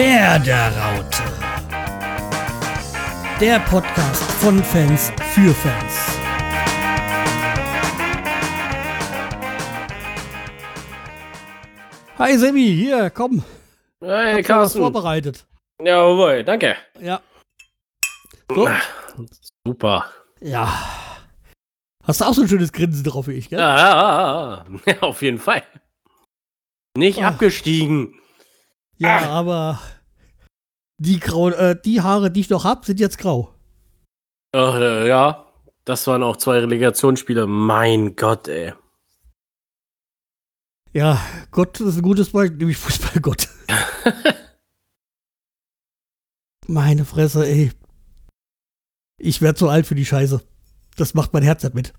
Werderaute. Der Podcast von Fans für Fans. Hi Sammy, hier, komm. Hey, Hab was Carsten. vorbereitet. Jawohl, danke. Ja. So. Super. Ja. Hast du auch so ein schönes Grinsen drauf wie ich, gell? Ja, ja, ja, ja, auf jeden Fall. Nicht Ah. abgestiegen. Ja, Ach. aber die, grau, äh, die Haare, die ich noch hab, sind jetzt grau. Ach, äh, ja, das waren auch zwei Relegationsspiele. Mein Gott, ey. Ja, Gott ist ein gutes Beispiel, nämlich Fußballgott. Meine Fresse, ey. Ich werd zu alt für die Scheiße. Das macht mein Herz nicht mit.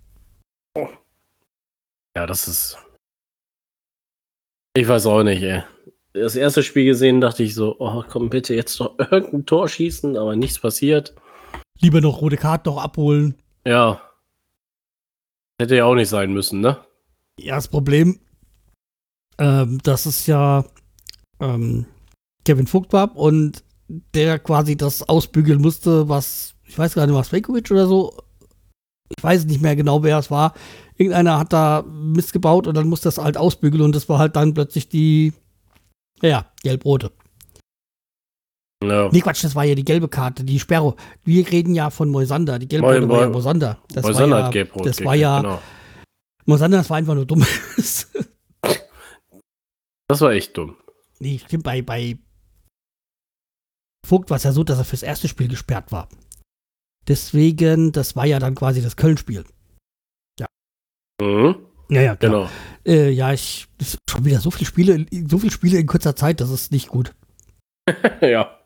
Ja, das ist. Ich weiß auch nicht, ey. Das erste Spiel gesehen, dachte ich so, oh, komm bitte jetzt doch irgendein Tor schießen, aber nichts passiert. Lieber noch rote Karten noch abholen. Ja. Hätte ja auch nicht sein müssen, ne? Ja, das Problem, ähm, das ist ja ähm, Kevin Vogt war und der quasi das ausbügeln musste, was, ich weiß gar nicht, was Vekovic oder so. Ich weiß nicht mehr genau, wer es war. Irgendeiner hat da Mist gebaut und dann musste das halt ausbügeln und das war halt dann plötzlich die, ja, gelb-rote. Ja. Nee, Quatsch, das war ja die gelbe Karte, die Sperre. Wir reden ja von Moisander. Die gelbe Karte war ja Moi- Moisander. Das war Moisander ja, hat gelb-rot das war ja, genau. Moisander, das war einfach nur dumm. Das war echt dumm. Nee, stimmt, bei, bei Vogt war es ja so, dass er fürs erste Spiel gesperrt war. Deswegen, das war ja dann quasi das Köln-Spiel. Mhm. Ja, ja, Genau. Äh, ja, ich, schon wieder so viele Spiele, so viele Spiele in kurzer Zeit, das ist nicht gut. ja.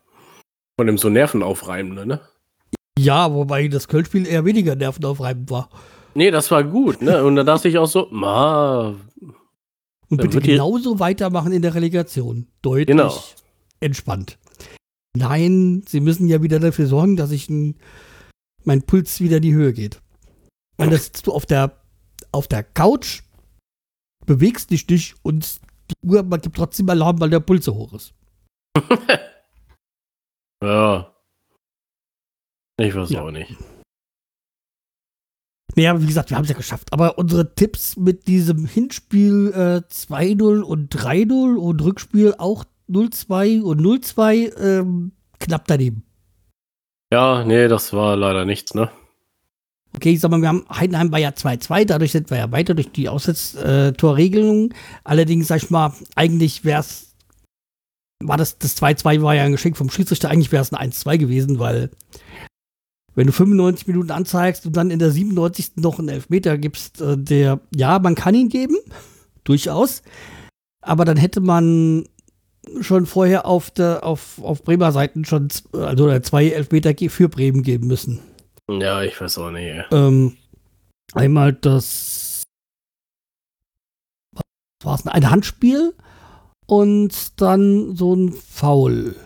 Von dem so nervenaufreibende, ne? Ja, wobei das Köln-Spiel eher weniger nervenaufreibend war. Nee, das war gut, ne? Und da dachte ich auch so, ma, Und bitte genauso weitermachen in der Relegation. Deutlich Genau. entspannt. Nein, sie müssen ja wieder dafür sorgen, dass ich ein, mein Puls wieder in die Höhe geht. Weil das sitzt du auf der, auf der Couch, bewegst dich nicht und die Uhr man gibt trotzdem Alarm, weil der Puls so hoch ist. ja. Ich weiß Ja. auch nicht. Naja, wie gesagt, wir haben es ja geschafft. Aber unsere Tipps mit diesem Hinspiel äh, 2-0 und 3-0 und Rückspiel auch 0-2 und 0-2 ähm, knapp daneben. Ja, nee, das war leider nichts, ne? Okay, ich sag mal, wir haben Heidenheim war ja 2-2, dadurch sind wir ja weiter durch die Aussetztorregelung. Allerdings, sag ich mal, eigentlich wäre es, war das, das 2-2 war ja ein Geschenk vom Schiedsrichter, eigentlich wäre es ein 1-2 gewesen, weil wenn du 95 Minuten anzeigst und dann in der 97. noch einen Elfmeter gibst, äh, der, ja, man kann ihn geben, durchaus, aber dann hätte man schon vorher auf der, auf, auf Bremer Seiten schon, also oder zwei Elfmeter für Bremen geben müssen. Ja, ich weiß auch nicht. Ähm, einmal das was war es ein Handspiel und dann so ein Foul.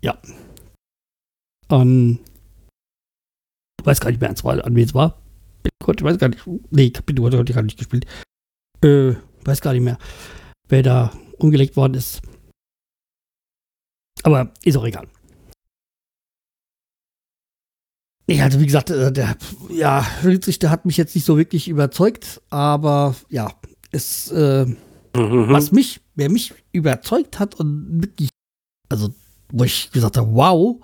Ja. An ich weiß gar nicht mehr, an wen es war. Ich weiß gar nicht. Nee, Kapitel hat heute gar nicht gespielt. Äh, weiß gar nicht mehr, wer da umgelegt worden ist. Aber ist auch egal. Nee, also wie gesagt, äh, der ja, Schiedsrichter hat mich jetzt nicht so wirklich überzeugt, aber ja, es, äh, Mhm. was mich, wer mich überzeugt hat und wirklich, also wo ich gesagt habe, wow,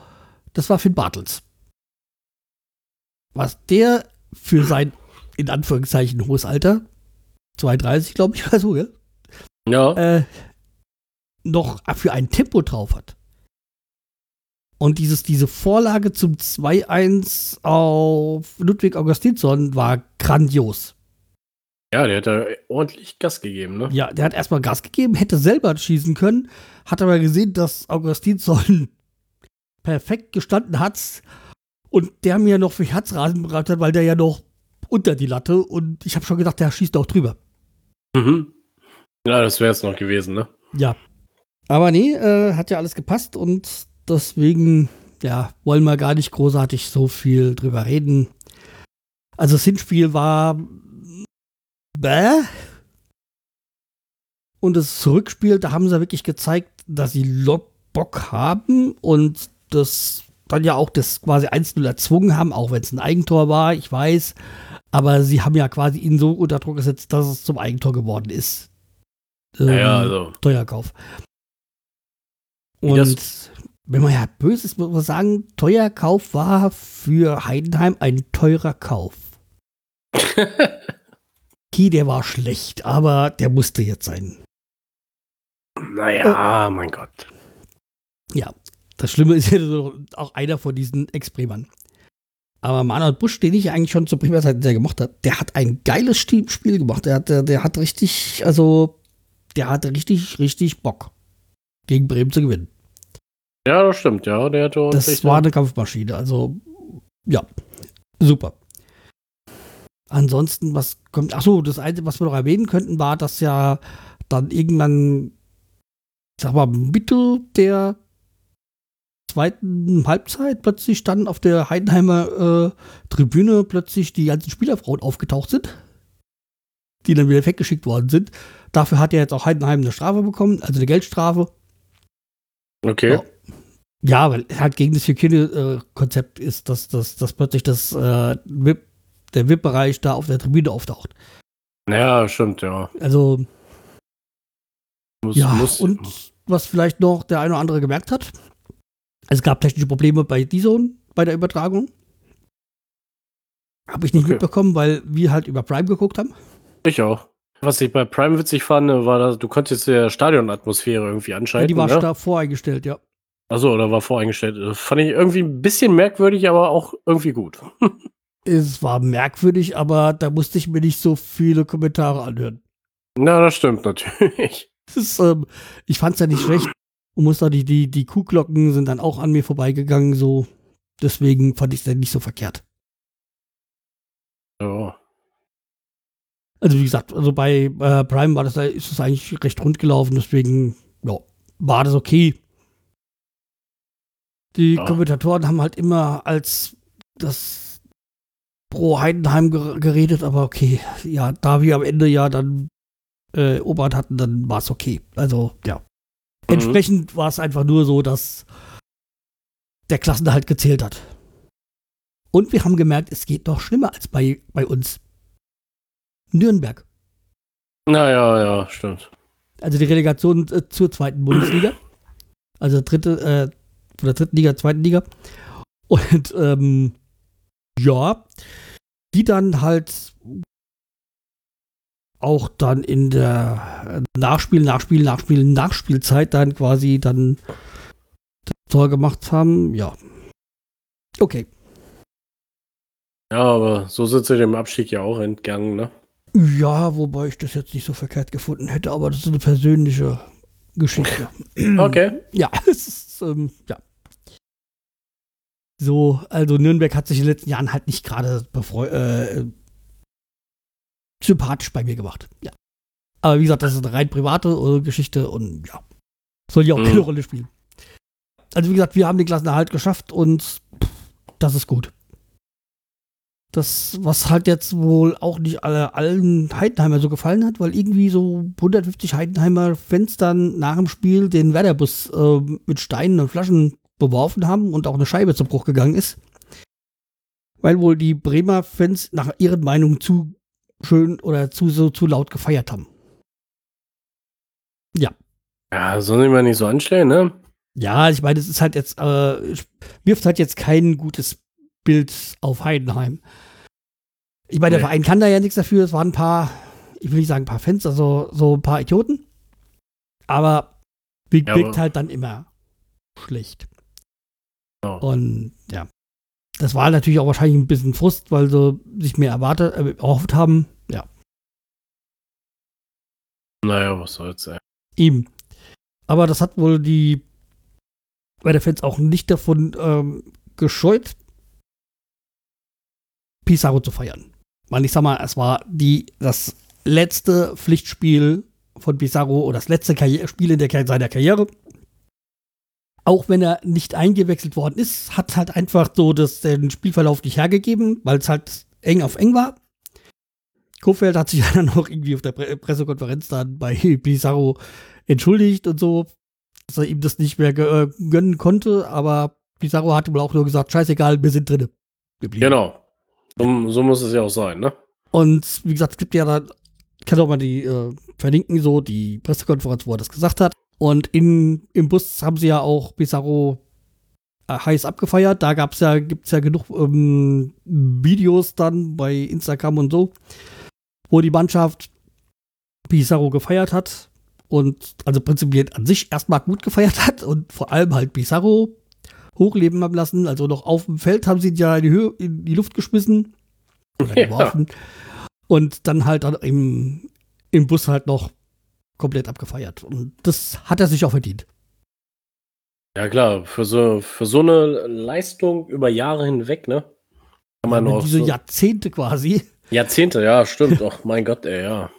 das war Finn Bartels. Was der für sein, in Anführungszeichen, hohes Alter, 32, glaube ich, oder so, gell? Ja, äh, noch für ein Tempo drauf hat. Und dieses, diese Vorlage zum 2-1 auf Ludwig Augustinsson war grandios. ja, der hat da ordentlich Gas gegeben, ne? Ja, der hat erstmal Gas gegeben, hätte selber schießen können, hat aber gesehen, dass Augustinsson perfekt gestanden hat und der mir noch für Herzrasen bereit hat, weil der ja noch unter die Latte und ich habe schon gedacht, der schießt auch drüber. Mhm. Ja, das wäre es noch gewesen, ne? Ja. Aber nee, äh, hat ja alles gepasst und deswegen, ja, wollen wir gar nicht großartig so viel drüber reden. Also das Hinspiel war bäh. Und das Rückspiel, da haben sie wirklich gezeigt, dass sie Bock haben und das dann ja auch das quasi 1-0 erzwungen haben, auch wenn es ein Eigentor war, ich weiß. Aber sie haben ja quasi ihn so unter Druck gesetzt, dass es zum Eigentor geworden ist. Ähm, ja, also. Teuerkauf. Und wenn man ja böse ist, muss man sagen, Teuerkauf war für Heidenheim ein teurer Kauf. okay, der war schlecht, aber der musste jetzt sein. Naja, oh. mein Gott. Ja, das Schlimme ist ja auch einer von diesen Ex-Bremern. Aber Manuel Busch, den ich eigentlich schon zur Bremer sehr gemocht habe, der hat ein geiles Spiel gemacht. Der hat, der, der hat richtig, also, der hatte richtig, richtig Bock, gegen Bremen zu gewinnen. Ja, das stimmt, ja. Der hatte das war eine Kampfmaschine, also, ja, super. Ansonsten, was kommt, ach so, das Einzige, was wir noch erwähnen könnten, war, dass ja dann irgendwann, ich sag mal, Mitte der zweiten Halbzeit plötzlich dann auf der Heidenheimer äh, Tribüne plötzlich die ganzen Spielerfrauen aufgetaucht sind, die dann wieder weggeschickt worden sind. Dafür hat er jetzt auch Heidenheim eine Strafe bekommen, also eine Geldstrafe. Okay. Ja. Ja, weil halt gegen das Hygienekonzept ist, dass, dass, dass plötzlich das, äh, VIP, der VIP-Bereich da auf der Tribüne auftaucht. Ja, stimmt, ja. Also. Muss, ja, muss, und was vielleicht noch der eine oder andere gemerkt hat, es gab technische Probleme bei D-Zone bei der Übertragung. Habe ich nicht okay. mitbekommen, weil wir halt über Prime geguckt haben. Ich auch. Was ich bei Prime witzig fand, war, dass du konntest der Stadionatmosphäre irgendwie anschalten. Ja, die war ne? da voreingestellt, ja. Achso, oder war voreingestellt. Das fand ich irgendwie ein bisschen merkwürdig, aber auch irgendwie gut. es war merkwürdig, aber da musste ich mir nicht so viele Kommentare anhören. Na, das stimmt natürlich. Das ist, ähm, ich fand es ja nicht schlecht und muss da die, die, die Kuhglocken sind dann auch an mir vorbeigegangen, so. Deswegen fand ich es dann nicht so verkehrt. Ja. Also wie gesagt, also bei äh, Prime war das, ist es eigentlich recht rund gelaufen, deswegen ja, war das okay. Die ja. Kommentatoren haben halt immer als das pro Heidenheim geredet, aber okay, ja, da wir am Ende ja dann äh, Oberhand hatten, dann war es okay. Also, ja. Mhm. Entsprechend war es einfach nur so, dass der Klassenerhalt gezählt hat. Und wir haben gemerkt, es geht doch schlimmer als bei, bei uns. Nürnberg. Naja, ja, stimmt. Also die Relegation äh, zur zweiten Bundesliga. Also dritte, äh, von der dritten Liga, zweiten Liga. Und ähm, ja, die dann halt auch dann in der Nachspiel, Nachspiel, Nachspiel, Nachspielzeit dann quasi dann das Tor gemacht haben. Ja. Okay. Ja, aber so sind sie dem Abstieg ja auch entgangen, ne? Ja, wobei ich das jetzt nicht so verkehrt gefunden hätte, aber das ist eine persönliche Geschichte. Okay. Ja, es ist, ähm, ja. So, also Nürnberg hat sich in den letzten Jahren halt nicht gerade äh, sympathisch bei mir gemacht. Ja. Aber wie gesagt, das ist eine rein private äh, Geschichte und ja, soll ja auch mhm. keine Rolle spielen. Also wie gesagt, wir haben den Klassenerhalt geschafft und das ist gut. Das, was halt jetzt wohl auch nicht alle, allen Heidenheimer so gefallen hat, weil irgendwie so 150 Heidenheimer Fans dann nach dem Spiel den Werderbus äh, mit Steinen und Flaschen beworfen haben und auch eine Scheibe zum Bruch gegangen ist. Weil wohl die Bremer Fans nach ihren Meinungen zu schön oder zu, so, zu laut gefeiert haben. Ja. Ja, soll ich mal nicht so anstellen, ne? Ja, ich meine, es ist halt jetzt, äh, wirft halt jetzt kein gutes Bild auf Heidenheim. Ich meine, nee. der Verein kann da ja nichts dafür. Es waren ein paar, ich will nicht sagen ein paar Fans, also so ein paar Idioten. Aber wirkt ja, halt dann immer schlecht. Oh. Und ja. Das war natürlich auch wahrscheinlich ein bisschen Frust, weil sie sich mehr erwartet, äh, erhofft haben. Ja. Naja, was soll's, ey. Ihm. Aber das hat wohl die bei der Fans auch nicht davon ähm, gescheut, Pizarro zu feiern. Weil ich sag mal, es war die, das letzte Pflichtspiel von Pizarro oder das letzte Karriere Spiel in der, seiner Karriere auch wenn er nicht eingewechselt worden ist, hat halt einfach so das, den Spielverlauf nicht hergegeben, weil es halt eng auf eng war. Kofeld hat sich dann auch irgendwie auf der Pre Pressekonferenz dann bei Pizarro entschuldigt und so. dass er ihm das nicht mehr äh, gönnen konnte, aber Pizarro hat wohl auch nur gesagt, scheißegal, wir sind drinne. Genau. So, so, muss es ja auch sein, ne? Und wie gesagt, es gibt ja da, kann auch mal die äh, verlinken, so die Pressekonferenz, wo er das gesagt hat. Und in, im Bus haben sie ja auch Pizarro äh, heiß abgefeiert. Da gab's ja, gibt's ja genug ähm, Videos dann bei Instagram und so, wo die Mannschaft Pizarro gefeiert hat. Und also prinzipiell an sich erstmal gut gefeiert hat und vor allem halt Pizarro hochleben haben lassen. Also noch auf dem Feld haben sie ihn ja in die, Höhe, in die Luft geschmissen. Ja. Und dann halt im, im Bus halt noch komplett abgefeiert. Und das hat er sich auch verdient. Ja, klar, für so, für so eine Leistung über Jahre hinweg, ne? Kann man ja, noch diese so Jahrzehnte quasi. Jahrzehnte, ja, stimmt. Ach, mein Gott, ey, ja.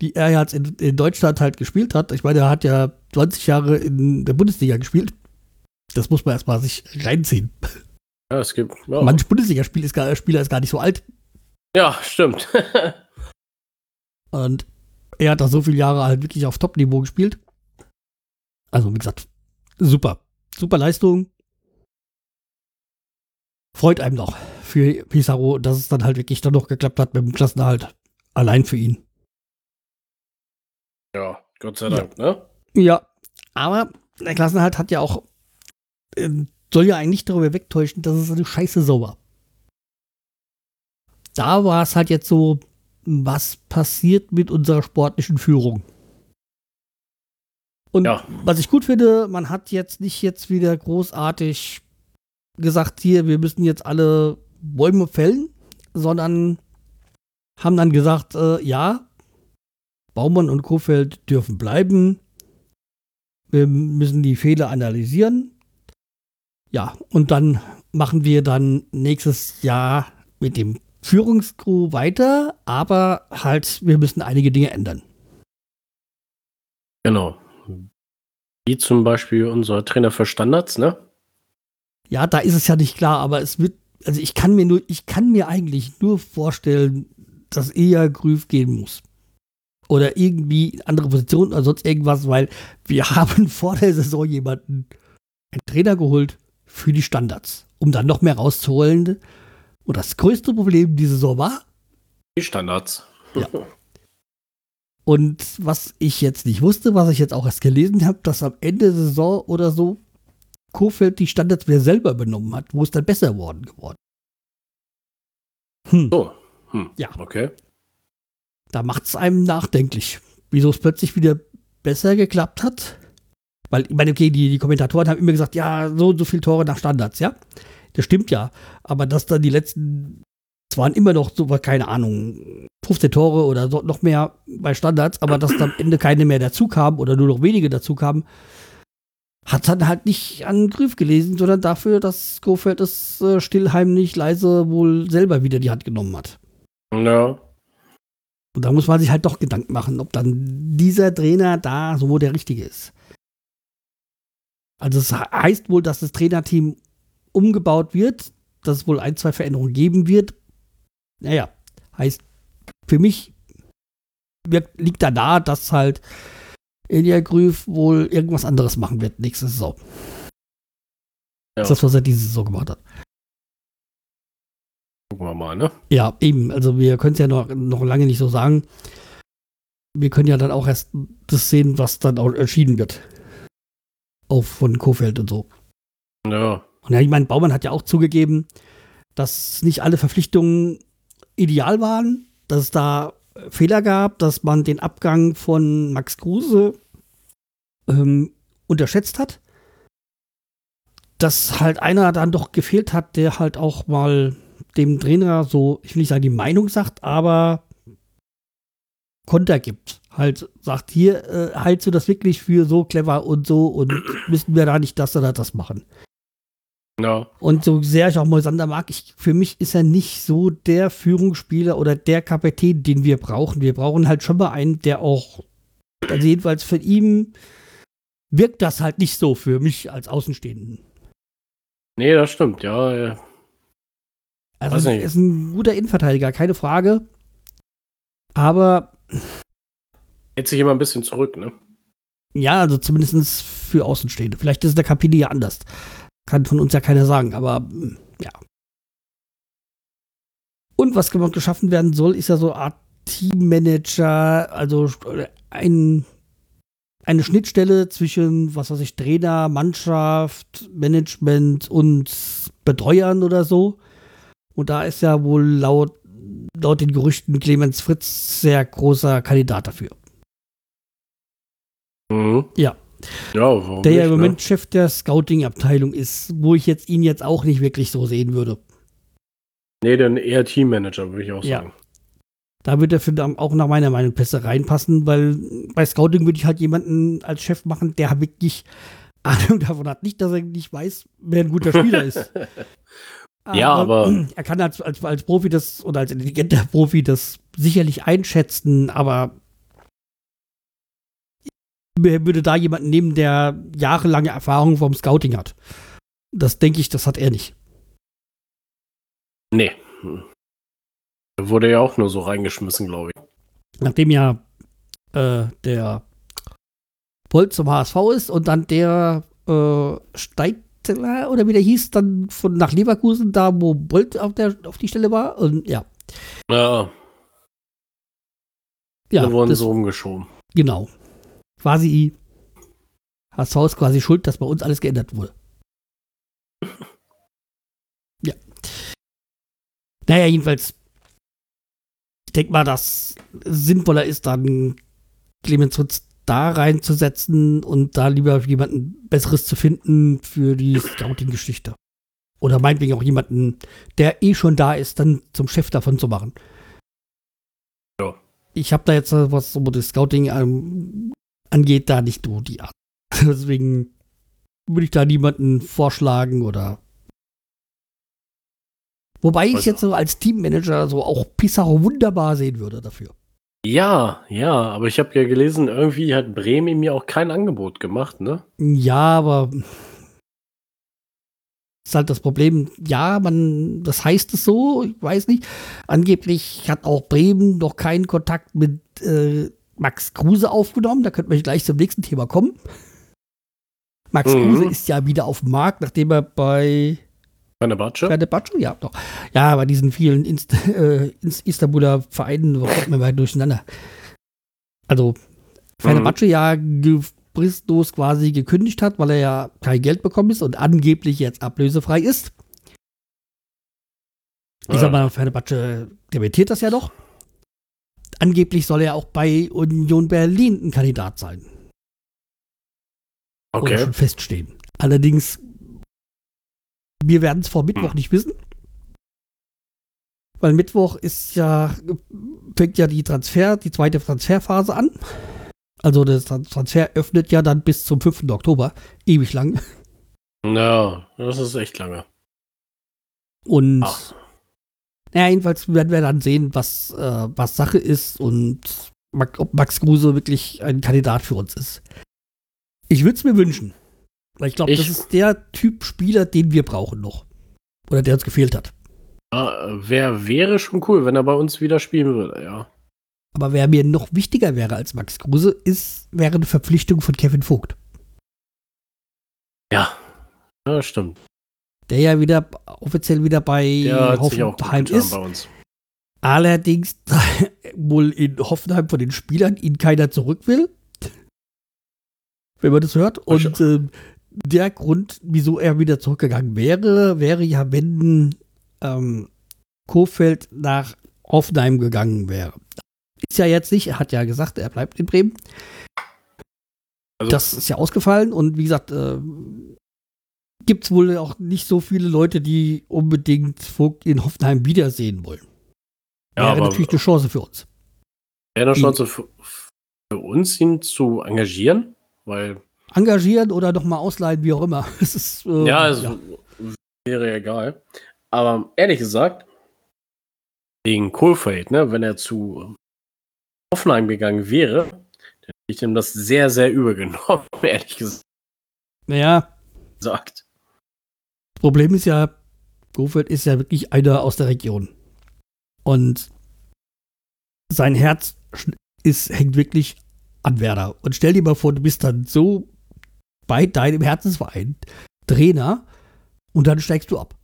Die er jetzt in, in Deutschland halt gespielt hat. Ich meine, er hat ja 20 Jahre in der Bundesliga gespielt. Das muss man erstmal sich reinziehen. Ja, es gibt. Ja. Manch Bundesligaspieler ist, gar, Spieler ist gar nicht so alt. Ja, stimmt. Und er hat da so viele Jahre halt wirklich auf Top-Niveau gespielt. Also, wie gesagt, super. Super Leistung. Freut einem noch für Pizarro, dass es dann halt wirklich dann noch geklappt hat mit dem Klassenerhalt. Allein für ihn. Ja, Gott sei Dank, ja. ne? Ja, aber der Klassenerhalt hat ja auch ähm, soll ja eigentlich darüber wegtäuschen, dass es eine scheiße Sau war. Da war es halt jetzt so, was passiert mit unserer sportlichen Führung? Und ja. was ich gut finde, man hat jetzt nicht jetzt wieder großartig gesagt, hier, wir müssen jetzt alle Bäume fällen, sondern haben dann gesagt, äh, ja, Baumann und Kofeld dürfen bleiben. Wir müssen die Fehler analysieren. Ja, und dann machen wir dann nächstes Jahr mit dem Führungskrew weiter, aber halt, wir müssen einige Dinge ändern. Genau. Wie zum Beispiel unser Trainer für Standards, ne? Ja, da ist es ja nicht klar, aber es wird, also ich kann mir nur, ich kann mir eigentlich nur vorstellen, dass eher Grüf gehen muss. Oder irgendwie in andere Positionen oder sonst irgendwas, weil wir haben vor der Saison jemanden, einen Trainer geholt, für die Standards, um dann noch mehr rauszuholen. Und das größte Problem diese Saison war? Die Standards. Ja. Und was ich jetzt nicht wusste, was ich jetzt auch erst gelesen habe, dass am Ende der Saison oder so Kofeld die Standards wieder selber übernommen hat, wo es dann besser worden geworden. Hm. So. Hm. Ja. Okay. Da macht es einem nachdenklich, wieso es plötzlich wieder besser geklappt hat. Weil, ich meine, okay, die, die Kommentatoren haben immer gesagt, ja, so und so viele Tore nach Standards, ja. Das stimmt ja. Aber dass dann die letzten, es waren immer noch so, keine Ahnung, 15 Tore oder so, noch mehr bei Standards, aber dass dann am Ende keine mehr dazu kamen oder nur noch wenige dazu kamen, hat dann halt nicht an Griff gelesen, sondern dafür, dass Kofeld es äh, stillheimlich leise wohl selber wieder die Hand genommen hat. Ja. Und da muss man sich halt doch Gedanken machen, ob dann dieser Trainer da so der richtige ist. Also es heißt wohl, dass das Trainerteam umgebaut wird, dass es wohl ein, zwei Veränderungen geben wird. Naja, heißt für mich liegt da nahe, dass halt Elia Grüf wohl irgendwas anderes machen wird nächste Saison. Ja. Das was er diese Saison gemacht hat. Gucken wir mal, ne? Ja, eben. Also wir können es ja noch, noch lange nicht so sagen. Wir können ja dann auch erst das sehen, was dann auch entschieden wird auf von Kofeld und so. Ja. Und ja, ich meine, Baumann hat ja auch zugegeben, dass nicht alle Verpflichtungen ideal waren, dass es da Fehler gab, dass man den Abgang von Max Kruse ähm, unterschätzt hat. Dass halt einer dann doch gefehlt hat, der halt auch mal dem Trainer so, ich will nicht sagen, die Meinung sagt, aber Konter gibt halt sagt, hier äh, hältst du das wirklich für so clever und so und müssten wir da nicht das oder das machen. Ja. Und so sehr ich auch Moisander mag, ich, für mich ist er nicht so der Führungsspieler oder der Kapitän, den wir brauchen. Wir brauchen halt schon mal einen, der auch, also jedenfalls für ihn wirkt das halt nicht so für mich als Außenstehenden. Nee, das stimmt, ja. ja. Also er ist ein guter Innenverteidiger, keine Frage. Aber Hält sich immer ein bisschen zurück, ne? Ja, also zumindest für Außenstehende. Vielleicht ist der Kapini ja anders. Kann von uns ja keiner sagen, aber ja. Und was geschaffen werden soll, ist ja so eine Art Teammanager, also ein, eine Schnittstelle zwischen, was weiß ich, Trainer, Mannschaft, Management und Betreuern oder so. Und da ist ja wohl laut, laut den Gerüchten Clemens Fritz sehr großer Kandidat dafür. Mhm. Ja. Ja, Der ja im ne? Moment Chef der Scouting-Abteilung ist, wo ich jetzt ihn jetzt auch nicht wirklich so sehen würde. Nee, dann eher Teammanager, würde ich auch Ja. sagen. Da wird er für, auch nach meiner Meinung besser reinpassen, weil bei Scouting würde ich halt jemanden als Chef machen, der wirklich Ahnung davon hat. Nicht, dass er nicht weiß, wer ein guter Spieler ist. Ja, aber- Er kann als, als, als Profi das oder als intelligenter Profi das sicherlich einschätzen, aber er würde da jemanden nehmen, der jahrelange Erfahrung vom Scouting hat. Das denke ich, das hat er nicht. Nee. Wurde ja auch nur so reingeschmissen, glaube ich. Nachdem ja äh, der Bolt zum HSV ist und dann der äh, Steitler oder wie der hieß, dann von nach Leverkusen, da wo Bolt auf, der, auf die Stelle war. Und ja, Ja, ja, da wurden das, so umgeschoben. genau. Quasi HSV ist quasi schuld, dass bei uns alles geändert wurde. Ja. Naja, jedenfalls, ich denke mal, dass sinnvoller ist, dann Clemens Fritz da reinzusetzen und da lieber jemanden Besseres zu finden für die Scouting-Geschichte. Oder meinetwegen auch jemanden, der eh schon da ist, dann zum Chef davon zu machen. Ja. Ich habe da jetzt, was so das Scouting ähm, angeht, da nicht so die Art. Deswegen würde ich da niemanden vorschlagen oder. Wobei ich Was- jetzt so als Teammanager so auch Pissarro wunderbar sehen würde dafür. Ja, ja, aber ich habe ja gelesen, irgendwie hat Bremen mir auch kein Angebot gemacht, ne? Ja, aber ist halt das Problem. Ja, man, das heißt es so, ich weiß nicht. Angeblich hat auch Bremen noch keinen Kontakt mit äh, Max Kruse aufgenommen. Da könnten wir gleich zum nächsten Thema kommen. Max Mhm. Kruse ist ja wieder auf dem Markt, nachdem er bei Meine Batsche? Fenerbahce, ja, doch. Ja, bei diesen vielen Inst äh, Istanbuler Vereinen kommt man mal durcheinander. Also, Fenerbahce ja ge- fristlos quasi gekündigt hat, weil er ja kein Geld bekommen ist und angeblich jetzt ablösefrei ist. Ich sag mal, Fenerbahce dementiert das ja doch. Angeblich soll er auch bei Union Berlin ein Kandidat sein. Oder Okay. schon feststehen. Allerdings, wir werden es vor Mittwoch Hm. nicht wissen. Weil Mittwoch ist ja, fängt ja die Transfer, die zweite Transferphase an. Also das Tran- Transfer öffnet ja dann bis zum 5. Oktober. Ewig lang. Ja, das ist echt lange. Und Ach. Naja, jedenfalls werden wir dann sehen, was, äh, was Sache ist und ob Max Kruse wirklich ein Kandidat für uns ist. Ich würde es mir wünschen. Weil ich glaube, das ist der Typ Spieler, den wir brauchen noch. Oder der uns gefehlt hat. Ja, wär, wäre schon cool, wenn er bei uns wieder spielen würde, ja. Aber wer mir noch wichtiger wäre als Max Kruse, ist, wäre eine Verpflichtung von Kevin Vogt. Ja. Ja, stimmt. Der ja wieder offiziell wieder bei Der Hoffenheim ist. bei uns. Allerdings wohl in Hoffenheim von den Spielern ihn keiner zurück will. Wenn man das hört. Und ähm, der Grund, wieso er wieder zurückgegangen wäre, wäre ja, wenn ähm, Kofeld nach Hoffenheim gegangen wäre. Ist ja jetzt nicht, er hat ja gesagt, er bleibt in Bremen. Also- das ist ja ausgefallen und wie gesagt, äh, gibt es wohl auch nicht so viele Leute, die unbedingt Vogt in Hoffenheim wiedersehen wollen. Ja, Wäre natürlich eine Chance für uns. wäre eine Chance für, für uns, ihn zu engagieren, weil, Engagieren oder noch mal ausleihen, wie auch immer. Es ist, äh, ja, es wäre egal. Aber ehrlich gesagt, wegen Kohlfeld, ne, wenn er zu Hoffenheim gegangen wäre, dann hätte ich ihm das sehr, sehr übel genommen, ehrlich Naja, gesagt. Problem ist ja, Gofeld ist ja wirklich einer aus der Region. Und sein Herz ist, hängt wirklich Anwärter. Und stell dir mal vor, du bist dann so bei deinem Herzensverein Trainer und dann steigst du ab.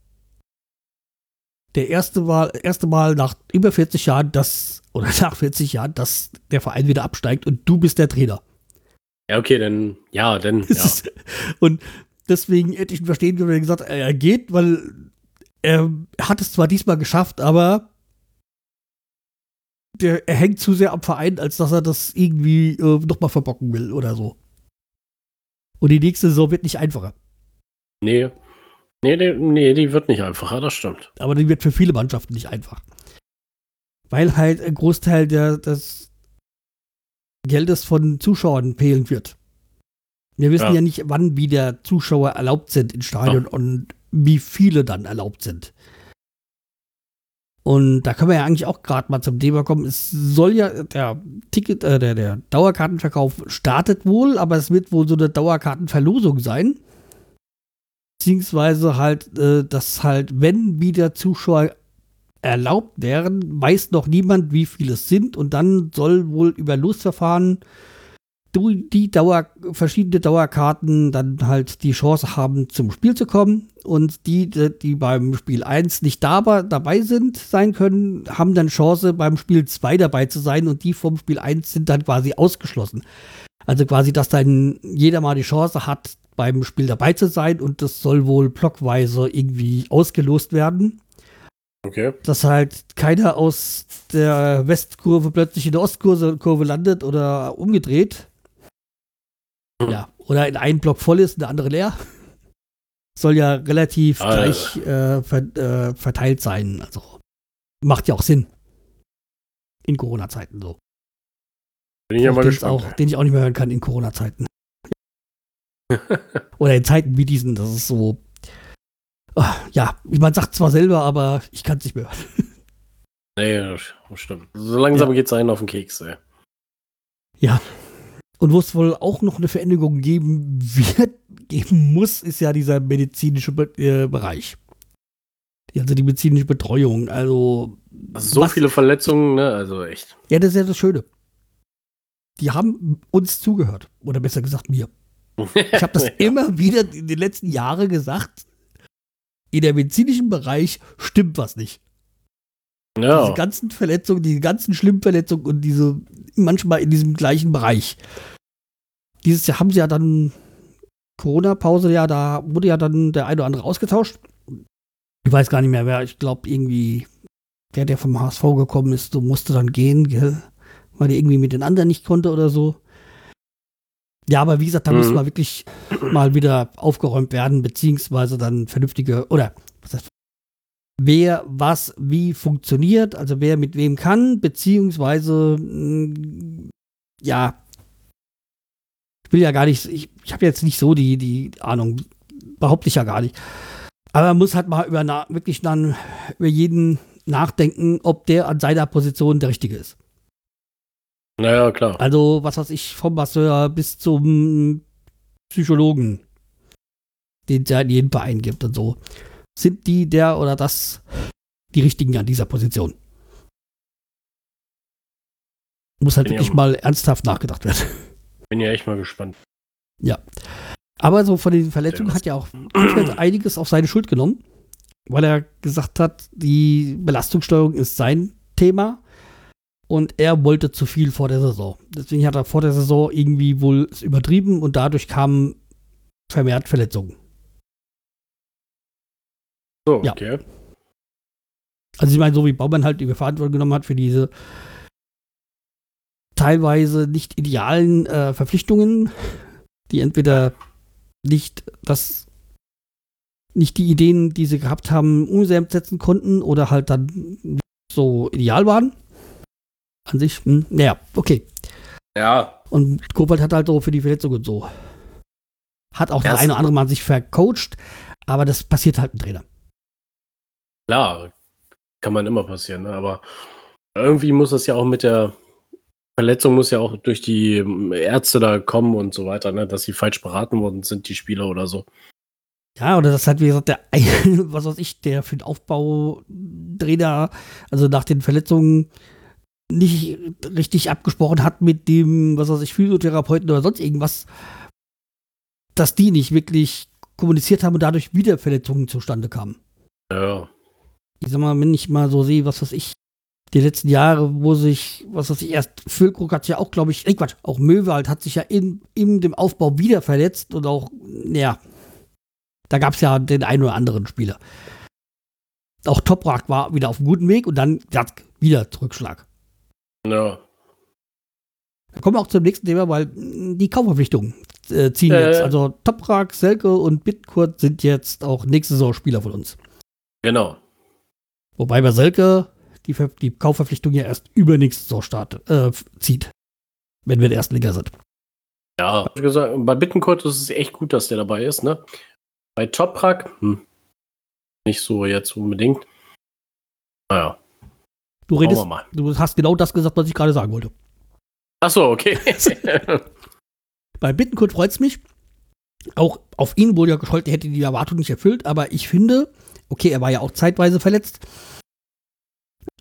Der erste Mal, erste Mal nach über 40 Jahren, dass, oder nach 40 Jahren, dass der Verein wieder absteigt und du bist der Trainer. Ja, okay, dann, ja, dann, ja. und deswegen hätte ich ihn verstehen können, wenn er gesagt er geht, weil er hat es zwar diesmal geschafft, aber der, er hängt zu sehr am Verein, als dass er das irgendwie äh, nochmal verbocken will oder so. Und die nächste Saison wird nicht einfacher. Nee. Nee, nee, nee, die wird nicht einfacher, das stimmt. Aber die wird für viele Mannschaften nicht einfach. Weil halt ein Großteil der, des Geldes von Zuschauern fehlen wird. Wir wissen ja, ja nicht, wann wieder Zuschauer erlaubt sind in Stadion ja. und wie viele dann erlaubt sind. Und da können wir ja eigentlich auch gerade mal zum Thema kommen. Es soll ja, der Ticket, äh, der, der Dauerkartenverkauf startet wohl, aber es wird wohl so eine Dauerkartenverlosung sein. Beziehungsweise halt, äh, dass halt, wenn wieder Zuschauer erlaubt wären, weiß noch niemand, wie viele es sind. Und dann soll wohl über Losverfahren die Dauer, verschiedene Dauerkarten dann halt die Chance haben, zum Spiel zu kommen. Und die, die beim Spiel 1 nicht da, dabei sind, sein können, haben dann Chance, beim Spiel 2 dabei zu sein. Und die vom Spiel 1 sind dann quasi ausgeschlossen. Also quasi, dass dann jeder mal die Chance hat, beim Spiel dabei zu sein. Und das soll wohl blockweise irgendwie ausgelost werden. Okay. Dass halt keiner aus der Westkurve plötzlich in der Ostkurve landet oder umgedreht. Ja, oder in einem Block voll ist und der andere leer. Soll ja relativ ah, gleich äh, ver, äh, verteilt sein. Also macht ja auch Sinn. In Corona-Zeiten so. Bin ich ja mal gespannt. Auch, den ich auch nicht mehr hören kann in Corona-Zeiten. oder in Zeiten wie diesen, das ist so. Oh, ja, man sagt zwar selber, aber ich kann es nicht mehr hören. nee, das stimmt. So langsam ja. geht es einen auf den Keks, ey. Ja, und wo es wohl auch noch eine Veränderung geben wird, geben muss, ist ja dieser medizinische Be äh, Bereich. Also die medizinische Betreuung. Also, also so was, viele Verletzungen, ne? Also echt. Ja, das ist ja das Schöne. Die haben uns zugehört. Oder besser gesagt mir. Ich habe das ja. immer wieder in den letzten Jahren gesagt. In der medizinischen Bereich stimmt was nicht. Ja. Diese ganzen Verletzungen, die ganzen schlimmen Verletzungen und diese manchmal in diesem gleichen Bereich. Dieses Jahr haben sie ja dann Corona-Pause, ja, da wurde ja dann der eine oder andere ausgetauscht. Ich weiß gar nicht mehr, wer, ich glaube irgendwie, der, der vom HSV gekommen ist, so musste dann gehen, gell? weil der irgendwie mit den anderen nicht konnte oder so. Ja, aber wie gesagt, da mhm. muss mal wirklich mal wieder aufgeräumt werden, beziehungsweise dann vernünftige, oder was heißt, wer was wie funktioniert, also wer mit wem kann, beziehungsweise mm, ja, ich will ja gar nicht, ich, ich habe jetzt nicht so die, die Ahnung, behaupte ich ja gar nicht. Aber man muss halt mal über wirklich dann über jeden nachdenken, ob der an seiner Position der Richtige ist. Naja, klar. Also, was weiß ich, vom Masseur bis zum Psychologen, den es ja in jedem Verein gibt und so sind die der oder das die richtigen an dieser Position. Muss halt bin wirklich ja, mal ernsthaft nachgedacht werden. Bin ja echt mal gespannt. Ja. Aber so von den Verletzungen hat ja auch einiges auf seine Schuld genommen, weil er gesagt hat, die Belastungssteuerung ist sein Thema und er wollte zu viel vor der Saison. Deswegen hat er vor der Saison irgendwie wohl es übertrieben und dadurch kamen vermehrt Verletzungen. So, ja. okay. Also ich meine, so wie Baumann halt die Verantwortung genommen hat für diese teilweise nicht idealen äh, Verpflichtungen, die entweder nicht das nicht die Ideen, die sie gehabt haben, umsetzen konnten oder halt dann so ideal waren. An sich, hm, naja, okay. Ja. Und Kobalt hat halt so für die Verletzung und so. Hat auch der eine oder andere Mal sich vercoacht, aber das passiert halt ein Trainer. Klar, kann man immer passieren, ne? aber irgendwie muss das ja auch mit der Verletzung muss ja auch durch die ähm, Ärzte da kommen und so weiter, ne? dass sie falsch beraten worden sind, die Spieler oder so. Ja, oder das hat, wie gesagt, der, was weiß ich, der für den Aufbau Trainer, also nach den Verletzungen nicht richtig abgesprochen hat mit dem, was weiß ich, Physiotherapeuten oder sonst irgendwas, dass die nicht wirklich kommuniziert haben und dadurch wieder Verletzungen zustande kamen. Ja. Ich sag mal, wenn ich mal so sehe, was weiß ich, die letzten Jahre, wo sich, was weiß ich, erst Füllkrug hat sich ja auch, glaube ich, ey Quatsch, auch Möwald hat sich ja in, in dem Aufbau wieder verletzt und auch, ja, da gab es ja den einen oder anderen Spieler. Auch Toprak war wieder auf einem guten Weg und dann wieder Rückschlag. Ja. Dann kommen wir auch zum nächsten Thema, weil die Kaufverpflichtungen äh, ziehen Äh. jetzt. Also Toprak, Selke und Bitkurt sind jetzt auch nächste Saison Spieler von uns. Genau. Wobei bei Selke die, Ver die Kaufverpflichtung ja erst übernächste Saison start, äh, zieht. Wenn wir in der ersten Liga sind. Ja, gesagt, bei Bittenkurt ist es echt gut, dass der dabei ist, ne? Bei Toprak, hm, nicht so jetzt unbedingt. Naja, Du redest, mal. du hast genau das gesagt, was ich gerade sagen wollte. Ach so, okay. Bei Bittenkurt freut es mich. Auch auf ihn wurde ja gescholten, er hätte die Erwartung nicht erfüllt, aber ich finde, okay, er war ja auch zeitweise verletzt.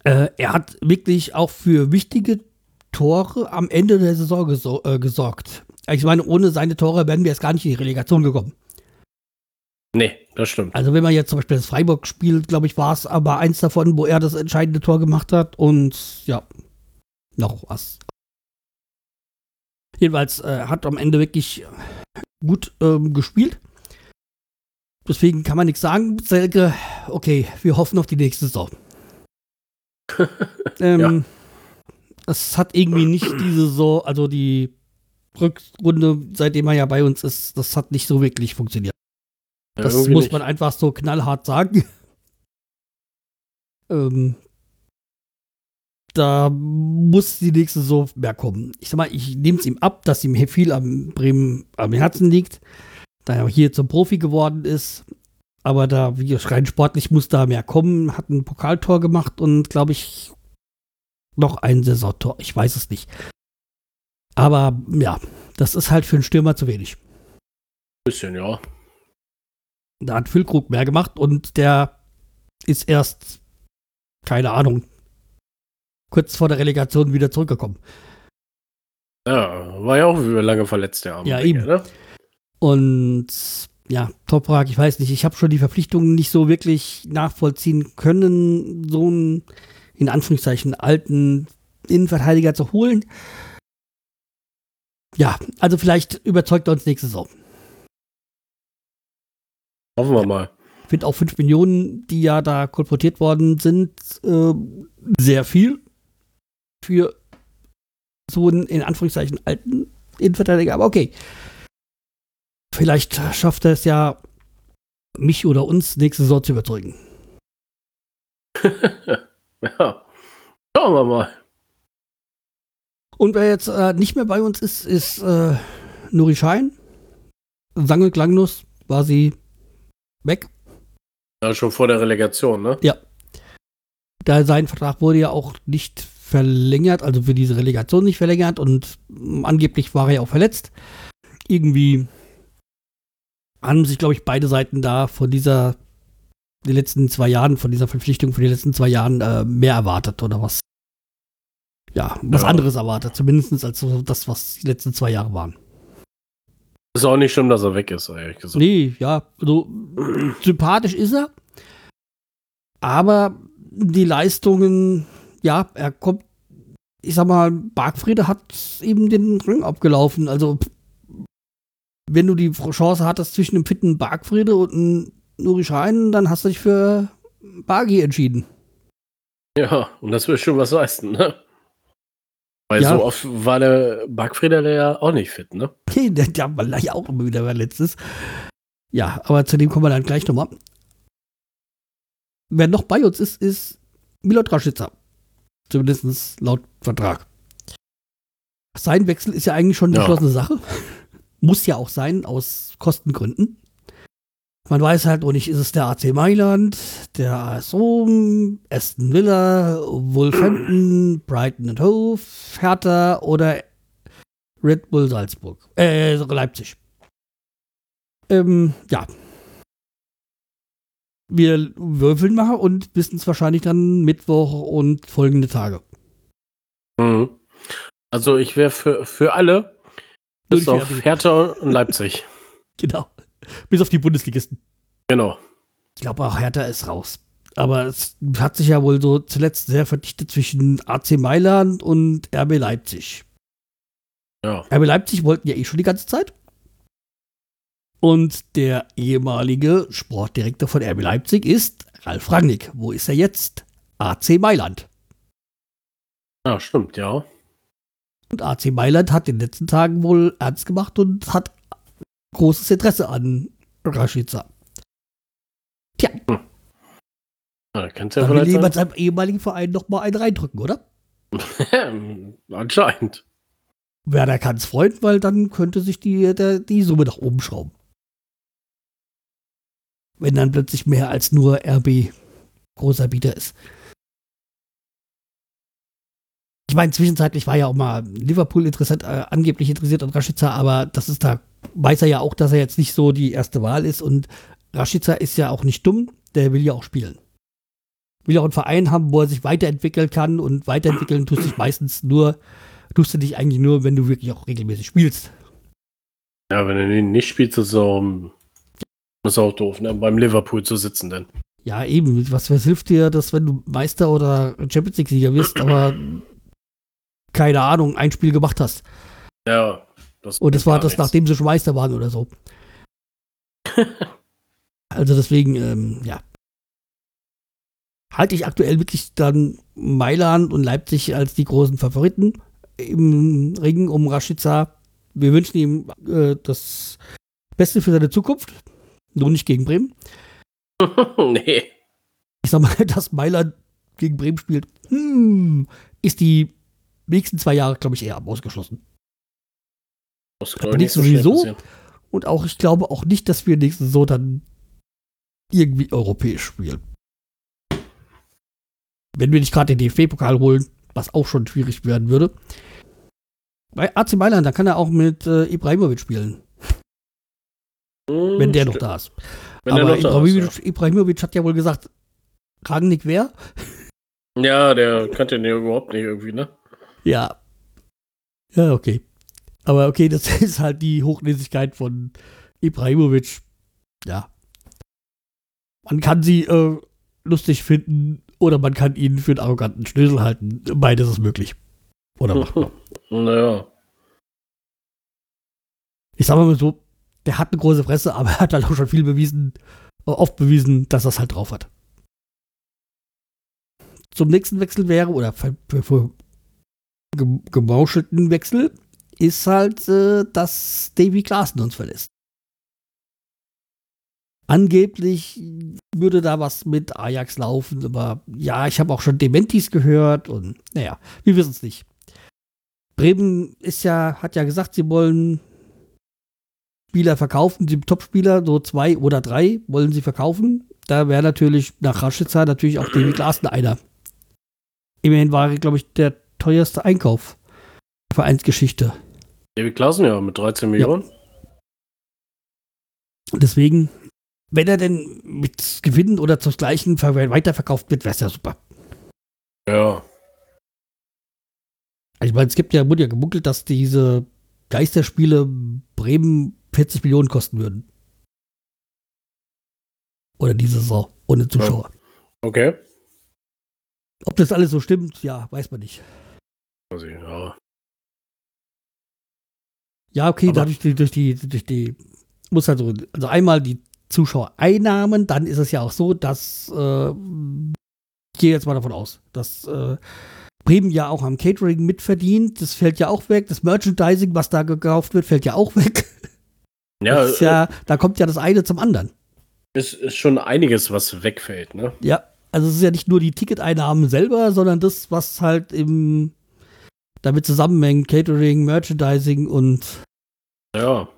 Äh, er hat wirklich auch für wichtige Tore am Ende der Saison gesor äh, gesorgt. Ich meine, ohne seine Tore wären wir jetzt gar nicht in die Relegation gekommen. nee, das stimmt. Also wenn man jetzt zum Beispiel das Freiburg-Spiel, glaube ich, war es aber eins davon, wo er das entscheidende Tor gemacht hat und ja, noch was. Jedenfalls äh, hat am Ende wirklich gut ähm, gespielt. Deswegen kann man nichts sagen. Selke, okay, wir hoffen auf die nächste Saison. ähm, Es hat irgendwie nicht diese Saison, also die Rückrunde, seitdem er ja bei uns ist, das hat nicht so wirklich funktioniert. Ja, Das irgendwie muss nicht. man einfach so knallhart sagen. ähm, da muss die nächste so mehr kommen. Ich sag mal, ich nehme es ihm ab, dass ihm hier viel am Bremen am Herzen liegt, da er hier zum Profi geworden ist. Aber da, wie rein sportlich, muss da mehr kommen. Hat ein Pokaltor gemacht und glaube ich noch ein Saisontor. Ich weiß es nicht. Aber ja, das ist halt für einen Stürmer zu wenig. bisschen, ja. Da hat Füllkrug mehr gemacht und der ist erst, keine Ahnung, kurz vor der Relegation wieder zurückgekommen. Ja, war ja auch lange verletzt, der arme Ja, eben. Ne? Und ja, Toprak, ich weiß nicht, ich habe schon die Verpflichtungen nicht so wirklich nachvollziehen können, so einen in Anführungszeichen alten Innenverteidiger zu holen. Ja, also vielleicht überzeugt er uns nächste Saison. Hoffen wir mal. Ich finde auch 5 Millionen, die ja da kolportiert worden sind, äh, sehr viel für so einen in Anführungszeichen alten Innenverteidiger. Aber okay. Vielleicht schafft er es ja, mich oder uns nächste Saison zu überzeugen. ja. Schauen wir mal. Und wer jetzt äh, nicht mehr bei uns ist, ist äh, Nuri Schein. Sang und klanglos war sie weg. Ja, schon vor der Relegation, ne? Da sein Vertrag wurde ja auch nicht verlängert, also für diese Relegation nicht verlängert und angeblich war er ja auch verletzt. Irgendwie haben sich, glaube ich, beide Seiten da von dieser, die letzten zwei Jahren, von dieser Verpflichtung von den letzten zwei Jahren äh, mehr erwartet oder was. Ja, was Ja. anderes erwartet, zumindest als so das, was die letzten zwei Jahre waren. Ist auch nicht schlimm, dass er weg ist, ehrlich gesagt. Nee, ja, so sympathisch ist er. Aber die Leistungen, ja, er kommt, ich sag mal, Bargfriede hat eben den Ring abgelaufen. Also, wenn du die Chance hattest zwischen einem fitten Bargfriede und einem Nuri Schein, dann hast du dich für Bargi entschieden. Ja, und das will schon was leisten, ne? Weil Ja. so oft war der Backfrieder der ja auch nicht fit, ne? Okay, der, der war ja auch immer wieder verletzt ist. Ja, aber zu dem kommen wir dann gleich nochmal. Wer noch bei uns ist, ist Milot Rashica. Zumindest laut Vertrag. Sein Wechsel ist ja eigentlich schon eine Ja. beschlossene Sache. Muss ja auch sein, aus Kostengründen. Man weiß halt noch nicht, ist es der AC Mailand, der AS Rom, Aston Villa, Wolverhampton, Brighton and Hove, Hertha oder Red Bull Salzburg. Äh, Leipzig. Ähm, ja. Wir würfeln mal und wissen es wahrscheinlich dann Mittwoch und folgende Tage. Mhm. Also ich wäre für, für alle, bis auf RB. Hertha und Leipzig. Genau. Bis auf die Bundesligisten. Genau. Ich glaube auch Hertha ist raus. Aber es hat sich ja wohl so zuletzt sehr verdichtet zwischen AC Mailand und RB Leipzig. Ja. RB Leipzig wollten ja eh schon die ganze Zeit. Und der ehemalige Sportdirektor von RB Leipzig ist Ralf Rangnick. Wo ist er jetzt? AC Mailand. Ja, stimmt, ja. Und AC Mailand hat in den letzten Tagen wohl ernst gemacht und hat großes Interesse an Rashica. Tja, ja da kannst du ja da will jemand seinem ehemaligen Verein noch mal einen reindrücken, oder? Anscheinend. Werder kann es freuen, weil dann könnte sich die, der, die Summe nach oben schrauben. Wenn dann plötzlich mehr als nur RB großer Bieter ist. Ich meine, zwischenzeitlich war ja auch mal Liverpool interessant, äh, angeblich interessiert an Rashica, aber das ist da, weiß er ja auch, dass er jetzt nicht so die erste Wahl ist und Rashica ist ja auch nicht dumm, der will ja auch spielen. Will auch einen Verein haben, wo er sich weiterentwickeln kann und weiterentwickeln tust dich meistens nur, tust du dich eigentlich nur, wenn du wirklich auch regelmäßig spielst. Ja, wenn du den nicht spielst, ist es auch, ist auch doof, ne? beim Liverpool zu sitzen denn. Ja, eben. Was, was hilft dir, dass wenn du Meister oder Champions League-Sieger wirst, aber keine Ahnung, ein Spiel gemacht hast. Ja. Das Und das war das, nichts. nachdem sie schon Meister waren oder so. also deswegen, ähm, ja. Halte ich aktuell wirklich dann Mailand und Leipzig als die großen Favoriten im Ring um Rashica. Wir wünschen ihm äh, das Beste für seine Zukunft. Nur nicht gegen Bremen. nee. ich sag mal, dass Mailand gegen Bremen spielt, hm, ist die nächsten zwei Jahre, glaube ich, eher ausgeschlossen. Das Aber glaub ich nicht so schnell sowieso. Und auch, ich glaube auch nicht, dass wir nächsten so dann irgendwie europäisch spielen. Wenn wir nicht gerade den DFB-Pokal holen, was auch schon schwierig werden würde. Bei AC Mailand, da kann er auch mit äh, Ibrahimovic spielen, Hm, wenn der noch da ist. Wenn Aber noch da Ibrahimovic, ist, Ibrahimovic hat ja wohl gesagt, Rangnick wer? ja. ja, der kannte den ja überhaupt nicht irgendwie, ne? Ja. Ja, okay. Aber okay, das ist halt die Hochnäsigkeit von Ibrahimovic. Ja. Man kann sie äh, lustig finden oder man kann ihn für einen arroganten Schnösel halten. Beides ist möglich. Oder machbar. Naja. Ich sag mal so, der hat eine große Fresse, aber er hat halt auch schon viel bewiesen, äh, oft bewiesen, dass er es halt drauf hat. Zum nächsten Wechsel wäre, oder für, für, gemauschelten Wechsel, ist halt, äh, dass Davy Klaassen uns verlässt. Angeblich würde da was mit Ajax laufen, aber ja, ich habe auch schon Dementis gehört und naja, wir wissen es nicht. Bremen ist ja, hat ja gesagt, sie wollen Spieler verkaufen, die Topspieler, so zwei oder drei wollen sie verkaufen. Da wäre natürlich nach Rashica natürlich auch David Klaassen einer. Immerhin war glaube ich, der teuerste Einkauf der Vereinsgeschichte. David Klaassen, ja, mit 13 Millionen. Und deswegen, wenn er denn mit Gewinn oder zum gleichen Ver- weiterverkauft wird, wäre es ja super. Ja. Also Ich meine, es gibt ja, wurde ja gemunkelt, dass diese Geisterspiele Bremen 40 Millionen kosten würden. Oder diese Saison, ohne Zuschauer. Okay. Ob das alles so stimmt, ja, weiß man nicht. Also, ja. Ja, okay, Aber- dadurch durch die, durch die, muss also, also einmal die Zuschauereinnahmen, dann ist es ja auch so, dass, äh, ich gehe jetzt mal davon aus, dass äh, Bremen ja auch am Catering mitverdient, das fällt ja auch weg, das Merchandising, was da gekauft wird, fällt ja auch weg. Ja, ist ja, da kommt ja das eine zum anderen. ist, ist schon einiges, was wegfällt, ne? Ja, also es ist ja nicht nur die Ticketeinnahmen selber, sondern das, was halt im damit zusammenhängt, Catering, Merchandising und Ja.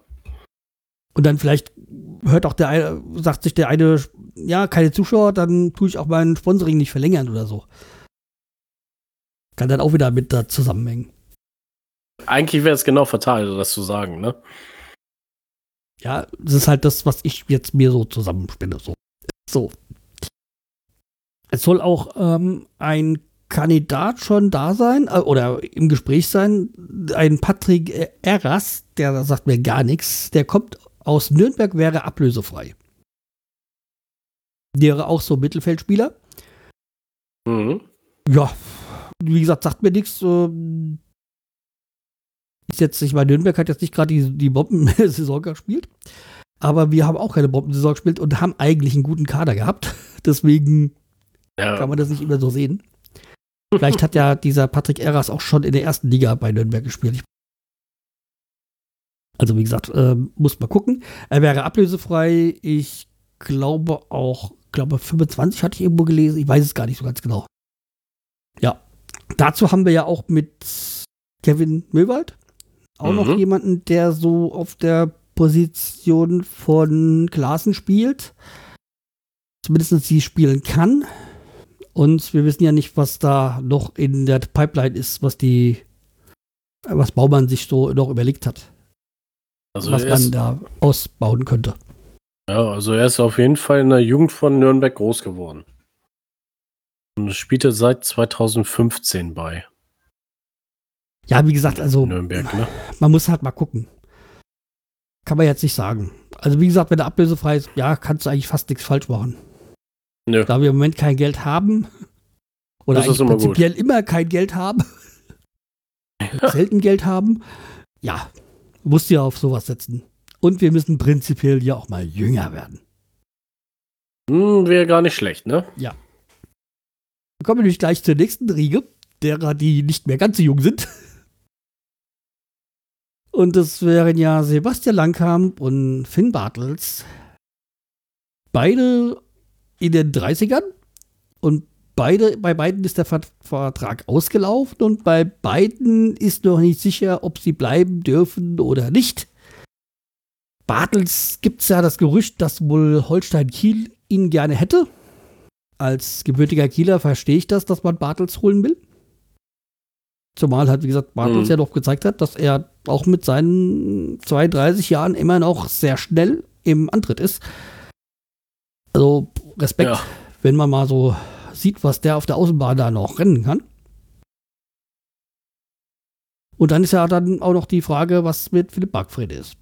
Und dann vielleicht hört auch der eine, sagt sich der eine, ja, keine Zuschauer, dann tue ich auch mein Sponsoring nicht verlängern oder so. Kann dann auch wieder mit da zusammenhängen. Eigentlich wäre es genau fatal, das zu sagen, ne? Ja, das ist halt das, was ich jetzt mir so zusammenspinne. So. so. Es soll auch ähm, ein Kandidat schon da sein äh, oder im Gespräch sein. Ein Patrick Erras, der sagt mir gar nichts, der kommt aus Nürnberg, wäre ablösefrei. Wäre auch so Mittelfeldspieler. Mhm. Ja, wie gesagt, sagt mir nichts. Ähm, ist jetzt, ich meine, Nürnberg hat jetzt nicht gerade die, die Bombensaison gespielt. Aber wir haben auch keine Bombensaison gespielt und haben eigentlich einen guten Kader gehabt. Deswegen ja. kann man das nicht immer so sehen. Vielleicht hat ja dieser Patrick Eras auch schon in der ersten Liga bei Nürnberg gespielt. Also wie gesagt, äh, muss man gucken. Er wäre ablösefrei. Ich glaube auch, glaube 25 hatte ich irgendwo gelesen. Ich weiß es gar nicht so ganz genau. Ja. Dazu haben wir ja auch mit Kevin Möwald auch mhm. noch jemanden, der so auf der Position von Klassen spielt. Zumindest sie spielen kann. Und wir wissen ja nicht, was da noch in der Pipeline ist, was die, was Baumann sich so noch überlegt hat. Also was man da ausbauen könnte. Ja, also er ist auf jeden Fall in der Jugend von Nürnberg groß geworden. Und spielte seit 2015 bei. Ja, wie gesagt, also Nürnberg, ne? man muss halt mal gucken. Kann man jetzt nicht sagen. Also wie gesagt, wenn er ablösefrei ist, ja, kannst du eigentlich fast nichts falsch machen. Nö. Da wir im Moment kein Geld haben, oder eigentlich immer prinzipiell gut. immer kein Geld haben, selten Geld haben, ja, musst du ja auf sowas setzen. Und wir müssen prinzipiell ja auch mal jünger werden. Hm, Wäre gar nicht schlecht, ne? Ja. Dann kommen wir nämlich gleich zur nächsten Riege, derer, die nicht mehr ganz so jung sind. Und das wären ja Sebastian Langkamp und Finn Bartels. Beide in den 30ern und beide, bei beiden ist der Vertrag ausgelaufen und bei beiden ist noch nicht sicher, ob sie bleiben dürfen oder nicht. Bartels gibt es ja das Gerücht, dass wohl Holstein Kiel ihn gerne hätte. Als gebürtiger Kieler verstehe ich das, dass man Bartels holen will. Zumal halt, wie gesagt, Bartels mhm. ja doch gezeigt hat, dass er auch mit seinen 32 Jahren immer noch sehr schnell im Antritt ist. Also Respekt, ja. wenn man mal so sieht, was der auf der Außenbahn da noch rennen kann. Und dann ist ja dann auch noch die Frage, was mit Philipp Bargfrede ist.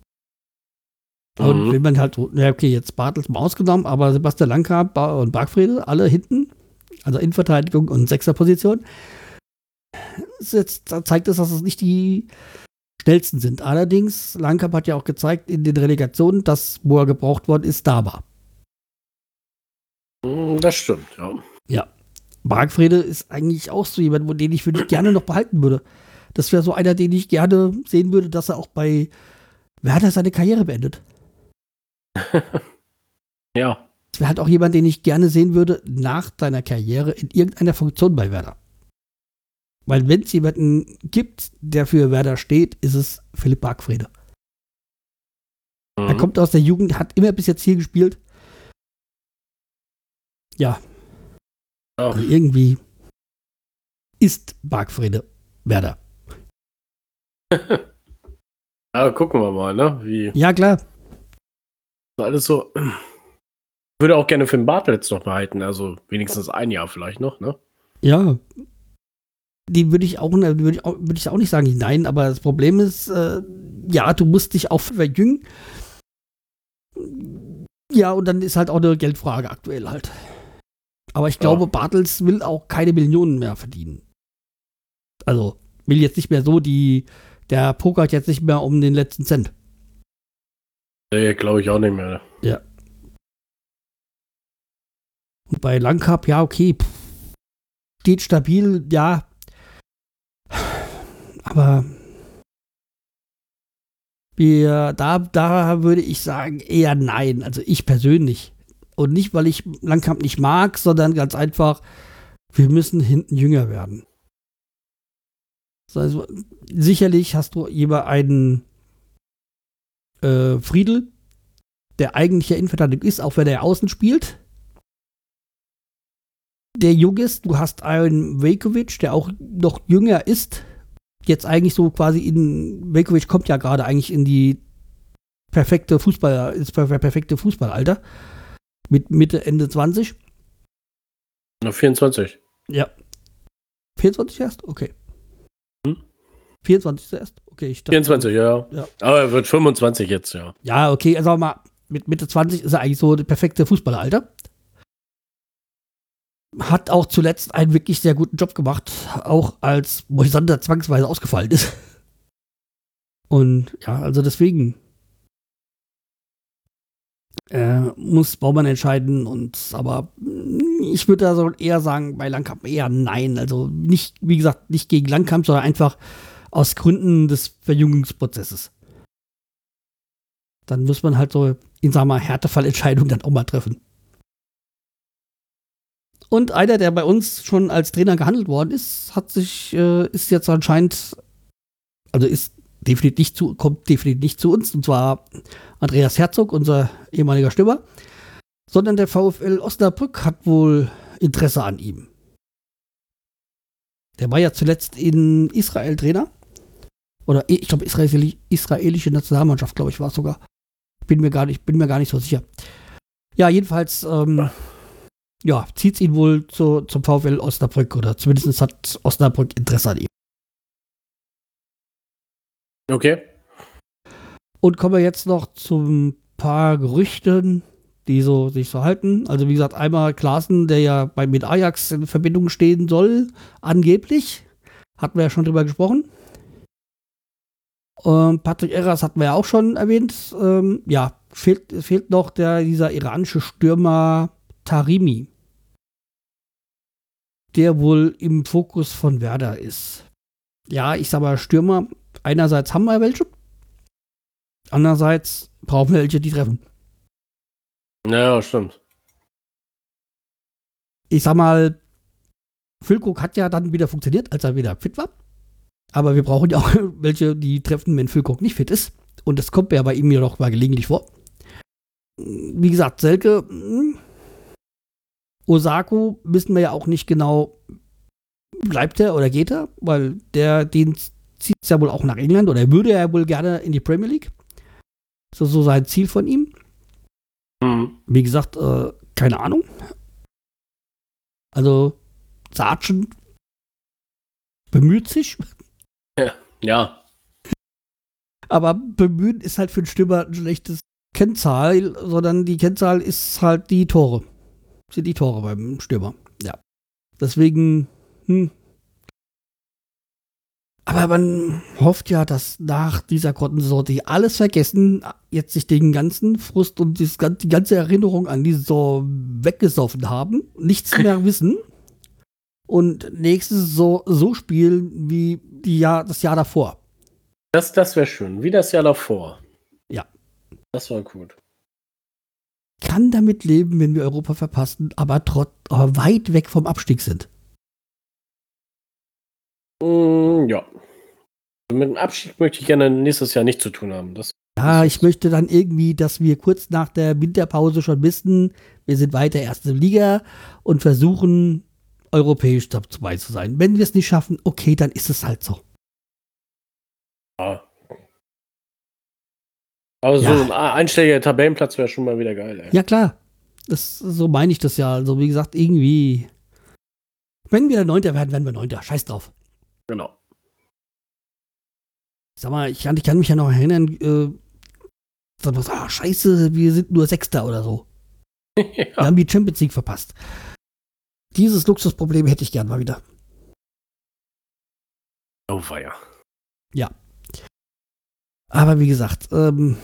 Und mhm. wenn man halt, ja, okay, jetzt Bartels mal ausgenommen, aber Sebastian Langkamp und Bargfrede, alle hinten, also Innenverteidigung und Sechserposition, jetzt zeigt es, dass es nicht die schnellsten sind. Allerdings, Langkamp hat ja auch gezeigt in den Relegationen, dass, wo er gebraucht worden ist, da war. Mm, das stimmt, ja. Ja. Bargfrede ist eigentlich auch so jemand, den ich für dich gerne noch behalten würde. Das wäre so einer, den ich gerne sehen würde, dass er auch bei Werder seine Karriere beendet. ja. Das wäre halt auch jemand, den ich gerne sehen würde nach deiner Karriere in irgendeiner Funktion bei Werder. Weil wenn es jemanden gibt, der für Werder steht, ist es Philipp Bargfrede. Mhm. Er kommt aus der Jugend, hat immer bis jetzt hier gespielt ja. Oh. Also irgendwie ist Bargfrede Werder. Aber gucken wir mal, ne? Wie ja, klar. Alles so. Ich würde auch gerne Finn Bartels noch behalten, also wenigstens ein Jahr vielleicht noch, ne? Ja. Die würde ich auch, würde ich auch, würde ich auch nicht sagen, nein, aber das Problem ist, äh, ja, du musst dich auch verjüngen. Ja, und dann ist halt auch eine Geldfrage aktuell halt. Aber ich glaube, ja. Bartels will auch keine Millionen mehr verdienen. Also will jetzt nicht mehr so die, der pokert jetzt nicht mehr um den letzten Cent. Nee, glaube ich auch nicht mehr. Ja. Und bei Langkap, ja, okay, pff, steht stabil, ja. Aber wir, da, da würde ich sagen, eher nein. Also ich persönlich. Und nicht, weil ich Langkamp nicht mag, sondern ganz einfach, wir müssen hinten jünger werden. Also, sicherlich hast du jemand einen äh, Friedel, der eigentlich ja Innenverteidigung ist, auch wenn er außen spielt. Der jung ist, du hast einen Vekovic, der auch noch jünger ist. Jetzt eigentlich so quasi in, Vekovic kommt ja gerade eigentlich in die perfekte Fußball, ins perfekte Fußballalter mit Mitte, Ende 20. Na, 24. Ja. 24 erst? Okay. Hm? 24 erst? Okay, ich dachte, 24, ja. ja. Aber er wird 25 jetzt, ja. Ja, okay, also mal, mit Mitte 20 ist er eigentlich so das perfekte Fußballeralter. Hat auch zuletzt einen wirklich sehr guten Job gemacht, auch als Moisander zwangsweise ausgefallen ist. Und ja, also deswegen äh, muss Baumann entscheiden und aber ich würde da so eher sagen, bei Langkamp eher nein. Also nicht, wie gesagt, nicht gegen Langkamp, sondern einfach aus Gründen des Verjüngungsprozesses. Dann muss man halt so in sagen wir Härtefallentscheidungen dann auch mal treffen. Und einer, der bei uns schon als Trainer gehandelt worden ist, hat sich, äh, ist jetzt anscheinend, also ist definitiv nicht zu, kommt definitiv nicht zu uns, und zwar Andreas Herzog, unser ehemaliger Stürmer, sondern der VfL Osnabrück hat wohl Interesse an ihm. Der war ja zuletzt in Israel Trainer. Oder ich glaube, Israeli, israelische Nationalmannschaft, glaube ich, war es sogar. Bin mir gar nicht, bin mir gar nicht so sicher. Ja, jedenfalls, ähm, ja, zieht es ihn wohl zu, zum VfL Osnabrück oder zumindest hat Osnabrück Interesse an ihm. Okay. Und kommen wir jetzt noch zu ein paar Gerüchten, die so sich so halten. Also wie gesagt, einmal Klaassen, der ja bei mit Ajax in Verbindung stehen soll, angeblich. Hatten wir ja schon drüber gesprochen. Ähm, Patrick Erras hatten wir ja auch schon erwähnt. Ähm, ja, fehlt, fehlt noch der, dieser iranische Stürmer Tarimi, der wohl im Fokus von Werder ist. Ja, ich sag mal, Stürmer, einerseits haben wir welche, andererseits brauchen wir welche, die treffen. Ja, stimmt. Ich sag mal, Füllkrug hat ja dann wieder funktioniert, als er wieder fit war. Aber wir brauchen ja auch welche, die treffen, wenn Füllkrug nicht fit ist. Und das kommt ja bei ihm ja doch mal gelegentlich vor. Wie gesagt, Selke, hm, Osako wissen wir ja auch nicht genau, bleibt er oder geht er, weil der, den zieht es ja wohl auch nach England oder er würde ja wohl gerne in die Premier League. So, so sein Ziel von ihm. Mhm. Wie gesagt, äh, keine Ahnung. Also, Sargent bemüht sich. Ja. ja. Aber bemühen ist halt für einen Stürmer ein schlechtes Kennzahl, sondern die Kennzahl ist halt die Tore. Sind die Tore beim Stürmer. Ja. Deswegen, hm, aber man hofft ja, dass nach dieser Grottensaison die alles vergessen, jetzt sich den ganzen Frust und die ganze Erinnerung an diese Saison weggesoffen haben, nichts mehr wissen und nächste Saison so spielen wie die Jahr, das Jahr davor. Das, das wäre schön, wie das Jahr davor. Ja. Das war gut. Kann damit leben, wenn wir Europa verpassen, aber, trot, aber weit weg vom Abstieg sind. Mm, ja. Mit dem Abschied möchte ich gerne nächstes Jahr nicht zu tun haben. Das ja, ich möchte dann irgendwie, dass wir kurz nach der Winterpause schon wissen, wir sind weiter erste Liga und versuchen, europäisch dabei zu sein. Wenn wir es nicht schaffen, okay, dann ist es halt so. Ja. Aber ja. so ein einstelliger Tabellenplatz wäre schon mal wieder geil. Ey. Ja, klar. Das, so meine ich das ja. Also, wie gesagt, irgendwie. Wenn wir Neunter werden, werden wir Neunter. Scheiß drauf. Genau. Sag mal, ich kann, ich kann mich ja noch erinnern, äh, sag mal, ah, scheiße, wir sind nur Sechster oder so. ja. Wir haben die Champions League verpasst. Dieses Luxusproblem hätte ich gern mal wieder. Oh, feier. Ja. Aber wie gesagt, ähm,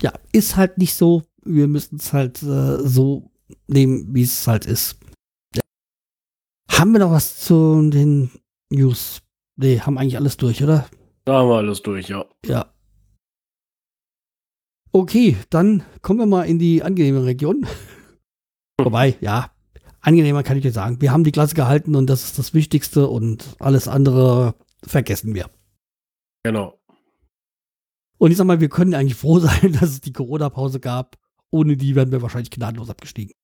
ja, ist halt nicht so. Wir müssen es halt äh, so nehmen, wie es halt ist. Ja. Haben wir noch was zu den News? Nee, haben eigentlich alles durch, oder? Da haben wir alles durch, ja. Ja. Okay, dann kommen wir mal in die angenehme Region. Wobei, ja, angenehmer kann ich dir sagen. Wir haben die Klasse gehalten und das ist das Wichtigste und alles andere vergessen wir. Genau. Und ich sag mal, wir können eigentlich froh sein, dass es die Corona-Pause gab. Ohne die wären wir wahrscheinlich gnadenlos abgestiegen.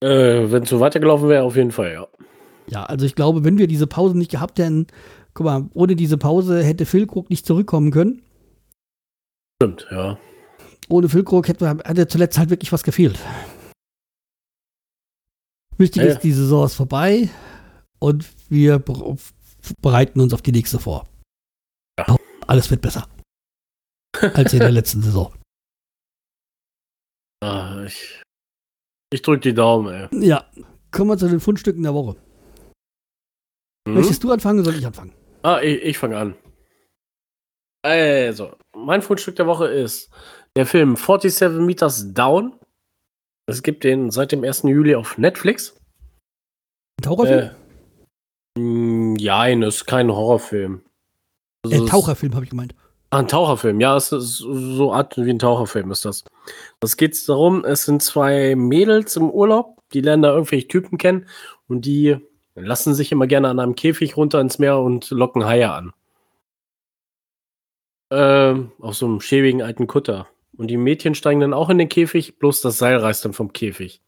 Äh, wenn es so weitergelaufen wäre, auf jeden Fall, ja. Ja, also ich glaube, wenn wir diese Pause nicht gehabt hätten, guck mal, ohne diese Pause hätte Philkrug nicht zurückkommen können. Stimmt, ja. Ohne Philkrug hätte, hätte zuletzt halt wirklich was gefehlt. Wichtig ja, ist, die Saison ist vorbei. und wir be- bereiten uns auf die nächste vor. Ja. Alles wird besser. Als in der letzten Saison. Ah, ich ich drück die Daumen, ey. Ja, kommen wir zu den Fundstücken der Woche. Mhm. Möchtest du anfangen oder soll ich anfangen? Ah, ich, ich fange an. Also, mein Fundstück der Woche ist der Film 47 Meters Down. Es gibt den seit dem 1. Juli auf Netflix. Ein Taucherfilm? Äh, Nein, ist kein Horrorfilm. Also Äh, Taucherfilm habe ich gemeint. Ah, ein Taucherfilm, ja, es ist so Art wie ein Taucherfilm ist das. Das geht darum, es sind zwei Mädels im Urlaub, die lernen da irgendwelche Typen kennen und die lassen sich immer gerne an einem Käfig runter ins Meer und locken Haie an. Ähm, auf so einem schäbigen alten Kutter. Und die Mädchen steigen dann auch in den Käfig, bloß das Seil reißt dann vom Käfig.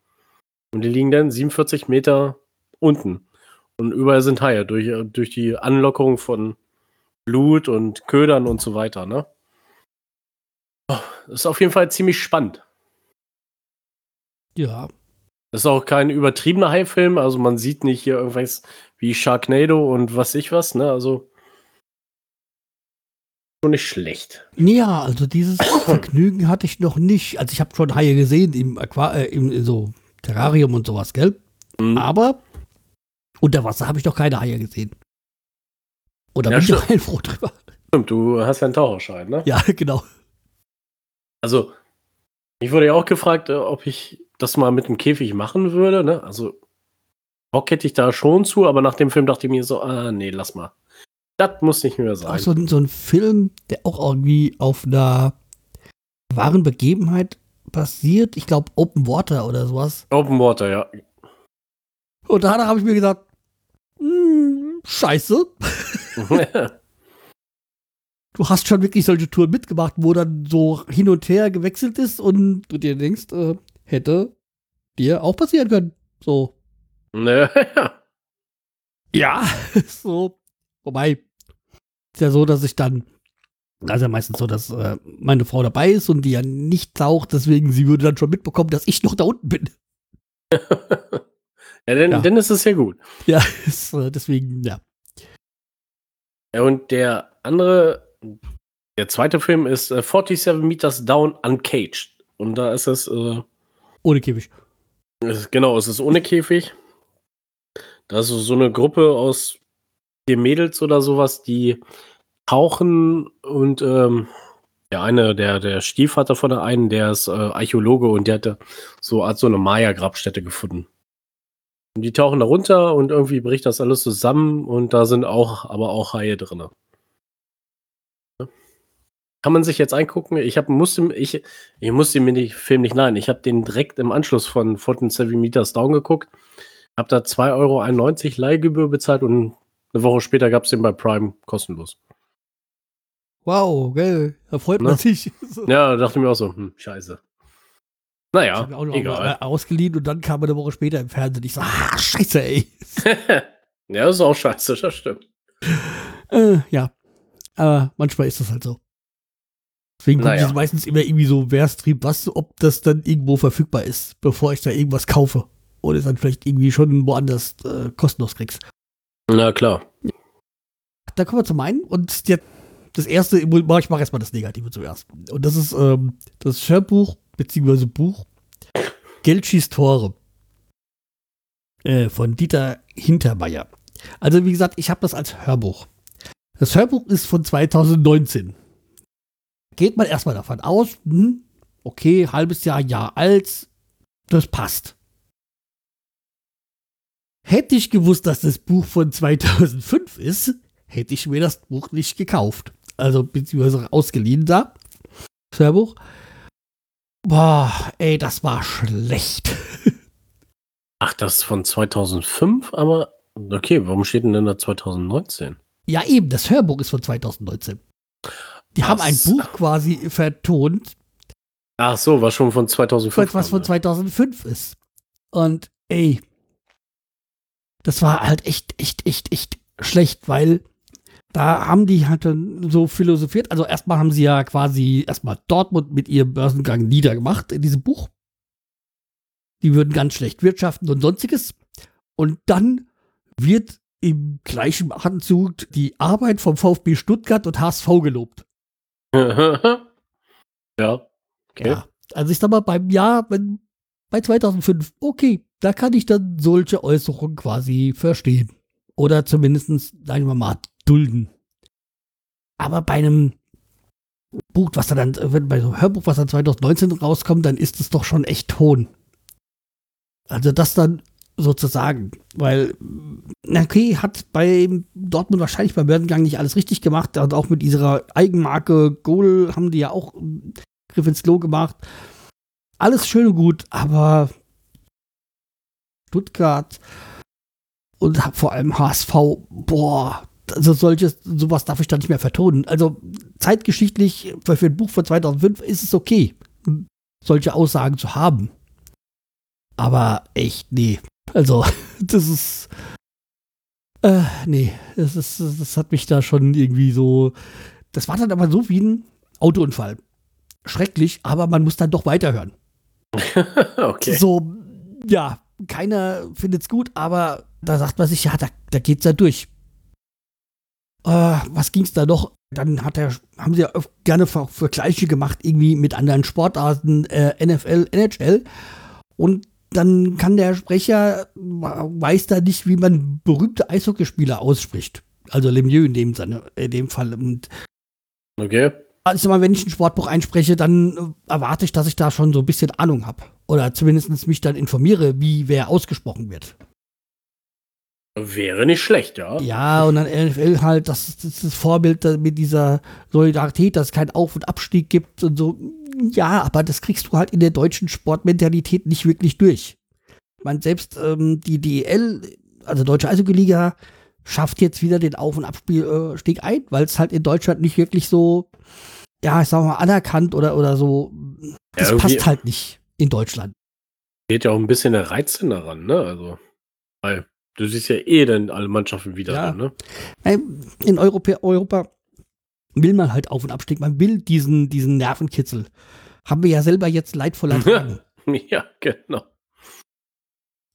Und die liegen dann 47 Meter unten. Und überall sind Haie durch, durch die Anlockerung von Blut und Ködern und so weiter, ne? Oh, Ist auf jeden Fall ziemlich spannend. Ja. Ist auch kein übertriebener Haifilm, also man sieht nicht hier irgendwas wie Sharknado und was ich was, ne? Also schon nicht schlecht. Ja, also dieses Vergnügen hatte ich noch nicht. Also ich habe schon Haie gesehen im, Aqua äh, im so Terrarium und sowas, gell? Mhm. Aber unter Wasser habe ich noch keine Haie gesehen. Oder Ja, bin ich stimmt. auch heilfroh drüber. Stimmt, du hast ja einen Taucherschein, ne? Ja, genau. Also, ich wurde ja auch gefragt, äh, ob ich das mal mit dem Käfig machen würde, ne? Also, Bock hätte ich da schon zu, aber nach dem Film dachte ich mir so, ah, nee, lass mal. Das muss nicht mehr Auch sein. so, ein- so ein Film, der auch irgendwie auf einer wahren Begebenheit basiert. Ich glaube, Open Water oder sowas. Open Water, ja. Und danach habe ich mir gedacht, hm, scheiße. Du hast schon wirklich solche Touren mitgemacht, wo dann so hin und her gewechselt ist und du dir denkst, äh, hätte dir auch passieren können. So. ne, Ja, so. Wobei, ist ja so, dass ich dann, das ist ja meistens so, dass äh, meine Frau dabei ist und die ja nicht taucht, deswegen sie würde dann schon mitbekommen, dass ich noch da unten bin. ja, dann, Ja. dann ist es ja gut. Ja, ist, äh, deswegen, ja. Ja, und der andere, der zweite Film ist äh, 47 Meters Down Uncaged. Und da ist es, äh, Ohne Käfig. genau, es ist ohne Käfig. Da ist so eine Gruppe aus vier Mädels oder sowas, die tauchen und ähm, der eine, der, der Stiefvater von der einen, der ist äh, Archäologe und der hatte so Art so eine Maya-Grabstätte gefunden. Und die tauchen da runter und irgendwie bricht das alles zusammen und da sind auch, aber auch Haie drin. Kann man sich jetzt angucken. Ich hab, musste, ich, ich musste mir den Film nicht leihen. Ich habe den direkt im Anschluss von 47 Meters Down geguckt. Hab da 2,91 Euro Leihgebühr bezahlt und eine Woche später gab es den bei Prime kostenlos. Wow, gell, da freut Ne? man sich. So. Ja, da dachte ich mir auch so, hm, scheiße. Ich Naja, mir auch noch egal. ausgeliehen und dann kam er eine Woche später im Fernsehen. Ich so, ah, scheiße, ey. ja, das ist auch scheiße, das stimmt. Äh, ja. Aber manchmal ist das halt so. Deswegen gucke Naja. ich meistens immer irgendwie so, wer streamt was, ob das dann irgendwo verfügbar ist, bevor ich da irgendwas kaufe. Oder es dann vielleicht irgendwie schon woanders äh, kostenlos kriegst. Na klar. Da kommen wir zum einen und der, das erste, ich mache erstmal das Negative zuerst. Und das ist ähm, das Hörbuch, beziehungsweise Buch Geld schießt Tore äh, von Dieter Hintermeier. Also wie gesagt, ich habe das als Hörbuch. Das Hörbuch ist von 2019. Geht man erstmal davon aus, hm, okay, halbes Jahr, Jahr alt, das passt. Hätte ich gewusst, dass das Buch von 2005 ist, hätte ich mir das Buch nicht gekauft. Also, beziehungsweise ausgeliehen da. Das Hörbuch. Boah, ey, das war schlecht. Ach, das ist von 2005, aber okay, warum steht denn denn da 2019? Ja, eben, das Hörbuch ist von 2019. Die Ach haben ein. Buch quasi vertont, Ach so, war schon von 2005. was von kam, 2005 ist. Und ey, das war halt echt, echt, echt, echt schlecht, weil da haben die halt so philosophiert. Also erstmal haben sie ja quasi erstmal Dortmund mit ihrem Börsengang niedergemacht in diesem Buch. Die würden ganz schlecht wirtschaften und sonstiges. Und dann wird im gleichen Atemzug die Arbeit vom VfB Stuttgart und HSV gelobt. ja. Okay. Ja, also ich sag mal, beim Jahr, wenn, bei 2005, okay, da kann ich dann solche Äußerungen quasi verstehen. Oder zumindest, sagen wir mal, dulden. Aber bei einem Buch, was dann, wenn bei so einem Hörbuch, was dann 2019 rauskommt, dann ist es doch schon echt Ton. Also das dann sozusagen, weil, okay, hat bei Dortmund wahrscheinlich beim Werdengang nicht alles richtig gemacht und auch mit ihrer Eigenmarke Goal haben die ja auch Griff ins Klo gemacht. Alles schön und gut, aber Stuttgart und vor allem HSV, boah, also solches, sowas darf ich da nicht mehr vertonen. Also zeitgeschichtlich für ein Buch von 2005 ist es okay, solche Aussagen zu haben. Aber echt, nee. Also, das ist. Äh, nee, das, ist, das hat mich da schon irgendwie so. Das war dann aber so wie ein Autounfall. Schrecklich, aber man muss dann doch weiterhören. okay. So, ja, keiner findet's gut, aber da sagt man sich, ja, da, da geht's ja durch. Äh, was ging's da noch? Dann hat er, haben sie ja gerne Vergleiche gemacht, irgendwie mit anderen Sportarten, äh, NFL, NHL. Und dann kann der Sprecher, weiß da nicht, wie man berühmte Eishockeyspieler ausspricht. Also Lemieux in dem, Sinne, in dem Fall. Und okay. Also mal, wenn ich ein Sportbuch einspreche, dann erwarte ich, dass ich da schon so ein bisschen Ahnung habe. Oder zumindest mich dann informiere, wie wer ausgesprochen wird. Wäre nicht schlecht, ja. Ja, und dann NFL halt, das, das, das Vorbild mit dieser Solidarität, dass es keinen Auf- und Abstieg gibt und so. Ja, aber das kriegst du halt in der deutschen Sportmentalität nicht wirklich durch. Man selbst ähm, die DL, also Deutsche Eishockey-Liga, schafft jetzt wieder den Auf- und Abstieg ein, weil es halt in Deutschland nicht wirklich so, ja, ich sag mal, anerkannt oder, oder so. Das ja, passt halt nicht in Deutschland. Geht ja auch ein bisschen der Reiz daran, ne? Also, weil Du siehst ja eh dann alle Mannschaften wieder ja. ne? In Europa, Europa will man halt Auf- und Abstieg. Man will diesen, diesen Nervenkitzel. Haben wir ja selber jetzt leidvoll ertragen. ja, genau.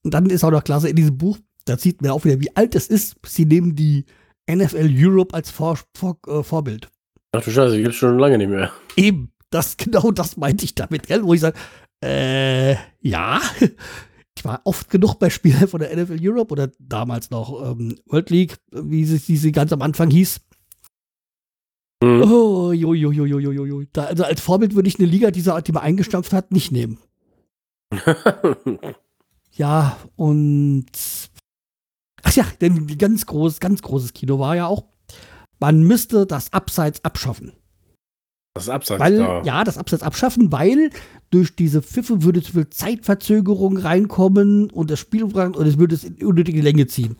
Und dann ist auch noch klasse in diesem Buch, da sieht man auch wieder, wie alt es ist. Sie nehmen die NFL Europe als Vor Vor äh, Vorbild. Ach du Scheiße, die gibt's schon lange nicht mehr. Eben, das, genau das meinte ich damit, gell? Wo ich sage, äh, ja, ich war oft genug bei Spielen von der NFL Europe oder damals noch ähm, World League, wie sie, wie sie ganz am Anfang hieß. Mhm. Oh, jo, jo, jo, jo, jo, jo. Da, also als Vorbild würde ich eine Liga dieser Art, die man eingestampft hat, nicht nehmen. ja, und ach ja, denn ganz groß, ganz großes Kino war ja auch, man müsste das Abseits abschaffen. Das Abseits, weil, ja. ja, das Abseits abschaffen, weil durch diese Pfiffe würde zu viel Zeitverzögerung reinkommen und das Spiel und es würde es in unnötige Länge ziehen.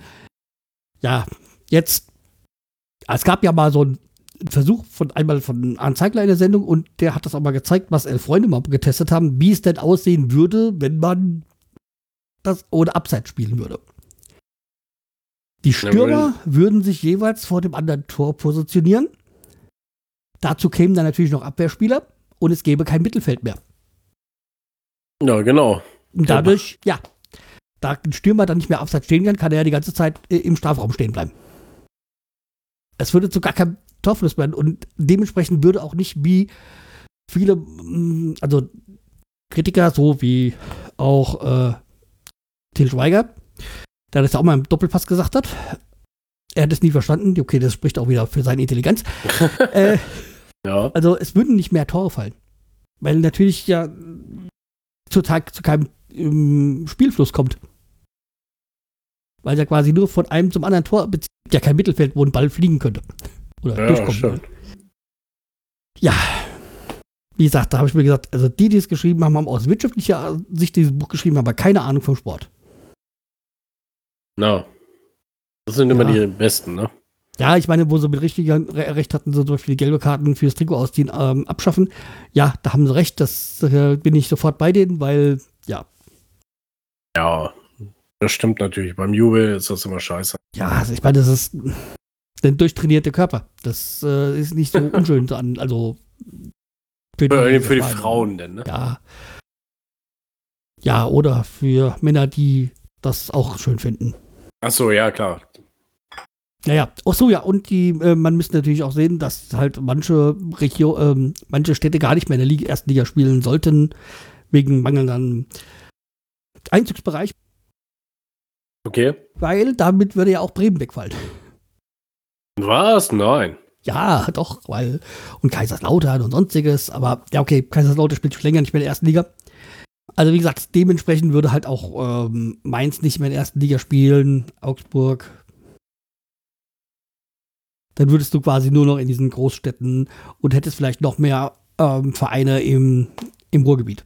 Ja, jetzt, es gab ja mal so einen Versuch von einmal von Arne Zeigler in der Sendung und der hat das auch mal gezeigt, was elf Freunde mal getestet haben, wie es denn aussehen würde, wenn man das ohne Abseits spielen würde. Die Stürmer würden sich jeweils vor dem anderen Tor positionieren. Dazu kämen dann natürlich noch Abwehrspieler und es gäbe kein Mittelfeld mehr. Ja, genau. Und dadurch, ja, da ein Stürmer dann nicht mehr abseits stehen kann, kann er ja die ganze Zeit äh, im Strafraum stehen bleiben. Es würde zu gar keinem Torfluss werden und dementsprechend würde auch nicht wie viele, mm, also Kritiker, so wie auch äh, Til Schweiger, der das ja auch mal im Doppelpass gesagt hat. Er hat es nie verstanden. Okay, das spricht auch wieder für seine Intelligenz. äh, ja. Also es würden nicht mehr Tore fallen. Weil natürlich ja total zu keinem ähm, Spielfluss kommt. Weil ja quasi nur von einem zum anderen Tor ja kein Mittelfeld, wo ein Ball fliegen könnte. Oder ja, durchkommen könnte. Ja. Wie gesagt, da habe ich mir gesagt, also die, die es geschrieben haben, haben aus wirtschaftlicher Sicht dieses Buch geschrieben, aber keine Ahnung vom Sport. Na. No. Das sind immer ja. die besten, ne? Ja, ich meine, wo sie mit richtiger Recht hatten, so viele gelbe Karten fürs Trikot ausziehen, ähm, abschaffen. Ja, da haben sie recht, das äh, bin ich sofort bei denen, weil, ja. Ja, das stimmt natürlich. Beim Jubel ist das immer scheiße. Ja, also ich meine, das ist ein durchtrainierter Körper. Das äh, ist nicht so unschön an, also für die, für die Frauen denn, ne? Ja. Ja, oder für Männer, die das auch schön finden. Ach so, ja, klar. Naja, ach so, ja, und die, äh, man müsste natürlich auch sehen, dass halt manche Region, ähm, manche Städte gar nicht mehr in der Liga, ersten Liga spielen sollten, wegen mangelnden Einzugsbereich. Okay. Weil damit würde ja auch Bremen wegfallen. Was? Nein. Ja, doch, weil, und Kaiserslautern und sonstiges, aber ja, okay, Kaiserslautern spielt schon länger nicht mehr in der ersten Liga. Also, wie gesagt, dementsprechend würde halt auch ähm, Mainz nicht mehr in der ersten Liga spielen, Augsburg. Dann würdest du quasi nur noch in diesen Großstädten und hättest vielleicht noch mehr ähm, Vereine im, im Ruhrgebiet.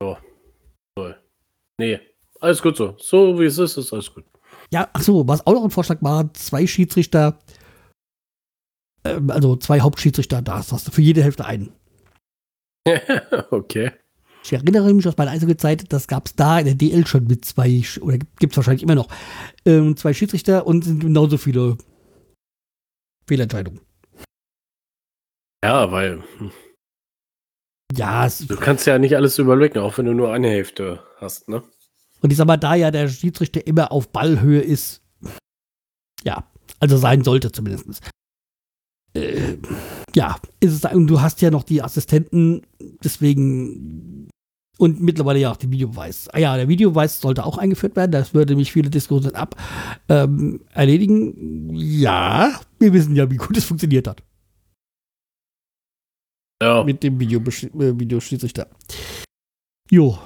So. Toll. Nee, alles gut so. So wie es ist, ist alles gut. Ja, ach so, was auch noch ein Vorschlag war, zwei Schiedsrichter, ähm, also zwei Hauptschiedsrichter, da hast du für jede Hälfte einen. okay. Ich erinnere mich aus meiner Eishockey-Zeit, das gab es da in der DL schon mit zwei, oder gibt es wahrscheinlich immer noch, ähm, zwei Schiedsrichter und sind genauso viele Fehlentscheidungen. Ja, weil hm, Ja, du kannst ja nicht alles überblicken, auch wenn du nur eine Hälfte hast, ne? Und ich sag mal, da ja der Schiedsrichter immer auf Ballhöhe ist, ja, also sein sollte zumindest. Äh, ja, ist es und du hast ja noch die Assistenten, deswegen und mittlerweile ja auch den Videobeweis. Ah ja, der Videobeweis sollte auch eingeführt werden, das würde mich viele Diskussionen ab ähm, erledigen. Ja, wir wissen ja, wie gut es funktioniert hat Ja. mit dem Video äh, Videoschiedsrichter. Jo.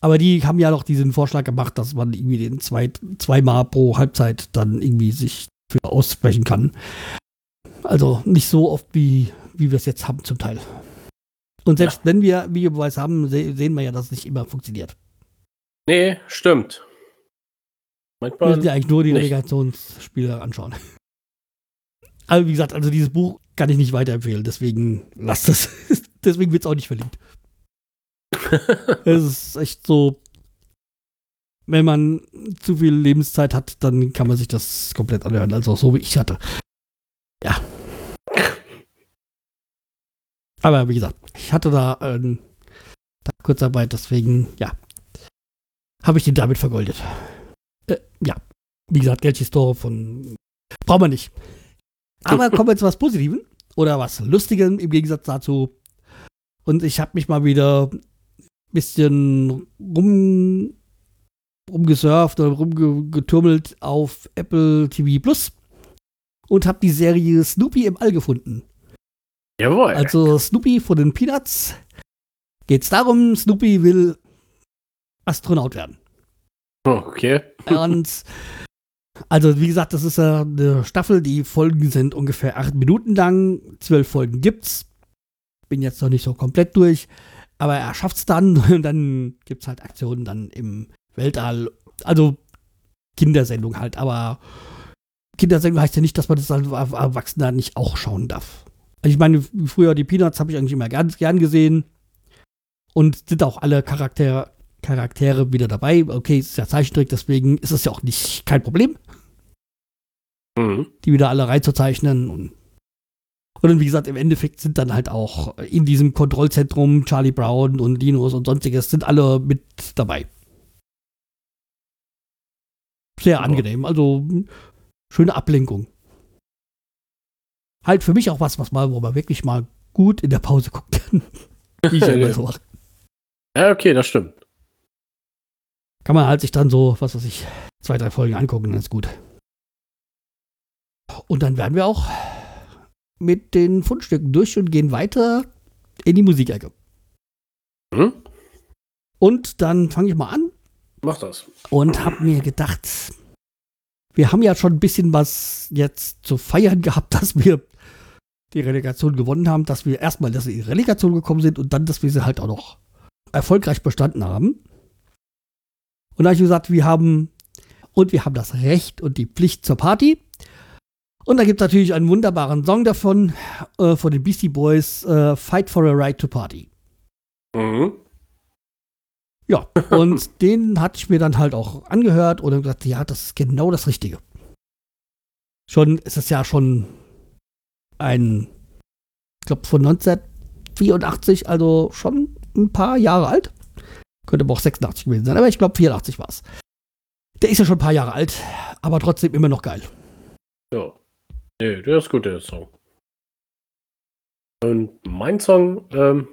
Aber die haben ja noch diesen Vorschlag gemacht, dass man irgendwie den zwei, zweimal pro Halbzeit dann irgendwie sich für aussprechen kann. Also nicht so oft, wie, wie wir es jetzt haben zum Teil. Und selbst wenn wir Videobeweis haben, se sehen wir ja, dass es nicht immer funktioniert. Nee, stimmt. Wir Manchmal. müssen ja eigentlich nur die. Relegationsspiele anschauen. Aber wie gesagt, also dieses Buch kann ich nicht weiterempfehlen, deswegen lasst es. deswegen wird es auch nicht verlinkt. Es ist echt so, wenn man zu viel Lebenszeit hat, dann kann man sich das komplett anhören. Also so wie ich hatte. Ja. Aber wie gesagt, ich hatte da ähm, Kurzarbeit, deswegen, ja, habe ich den damit vergoldet. Äh, ja, wie gesagt, Geldhistorie von braucht man nicht. Aber kommen wir zu was Positivem oder was Lustigem im Gegensatz dazu. Und ich habe mich mal wieder bisschen rum, rumgesurft oder rumgetürmelt auf Apple TV Plus und habe die Serie Snoopy im All gefunden. Jawohl. Also Snoopy von den Peanuts. Geht's darum, Snoopy will Astronaut werden. Okay. Und also, wie gesagt, das ist ja eine Staffel, die Folgen sind ungefähr acht Minuten lang. Zwölf Folgen gibt's. Bin jetzt noch nicht so komplett durch. Aber er schafft's dann und dann gibt's halt Aktionen dann im Weltall. Also Kindersendung halt, aber Kindersendung heißt ja nicht, dass man das als Erwachsener nicht auch schauen darf. Also ich meine, früher die Peanuts habe ich eigentlich immer ganz gern gesehen. Und sind auch alle Charaktere, Charaktere wieder dabei. Okay, es ist ja Zeichentrick, deswegen ist es ja auch nicht kein Problem, Mhm. die wieder alle reinzuzeichnen. Und, und dann, wie gesagt, im Endeffekt sind dann halt auch in diesem Kontrollzentrum Charlie Brown und Linus und sonstiges sind alle mit dabei. Sehr angenehm, also schöne Ablenkung. Halt für mich auch was, was mal, wo man wirklich mal gut in der Pause gucken kann. Ich ja immer so mache. Ja, okay, das stimmt. Kann man halt sich dann so, was weiß ich, zwei, drei Folgen angucken, dann ist gut. Und dann werden wir auch mit den Fundstücken durch und gehen weiter in die Musikecke. Hm? Und dann fange ich mal an Mach das. und habe mir gedacht, wir haben ja schon ein bisschen was jetzt zu feiern gehabt, dass wir die Relegation gewonnen haben, dass wir erstmal, dass wir in die Relegation gekommen sind und dann, dass wir sie halt auch noch erfolgreich bestanden haben. Und da habe ich gesagt, wir haben und wir haben das Recht und die Pflicht zur Party. Und da gibt es natürlich einen wunderbaren Song davon, äh, von den Beastie Boys, äh, Fight for a Right to Party. Mhm. Ja, und den hatte ich mir dann halt auch angehört und gesagt, ja, das ist genau das Richtige. Schon, es ist ja schon ein, ich glaube, von 1984, also schon ein paar Jahre alt. Könnte aber auch 86 gewesen sein, aber ich glaube, 84 war es. Der ist ja schon ein paar Jahre alt, aber trotzdem immer noch geil. Ja. Nee, der ist gut, der Song. Und mein Song, ähm,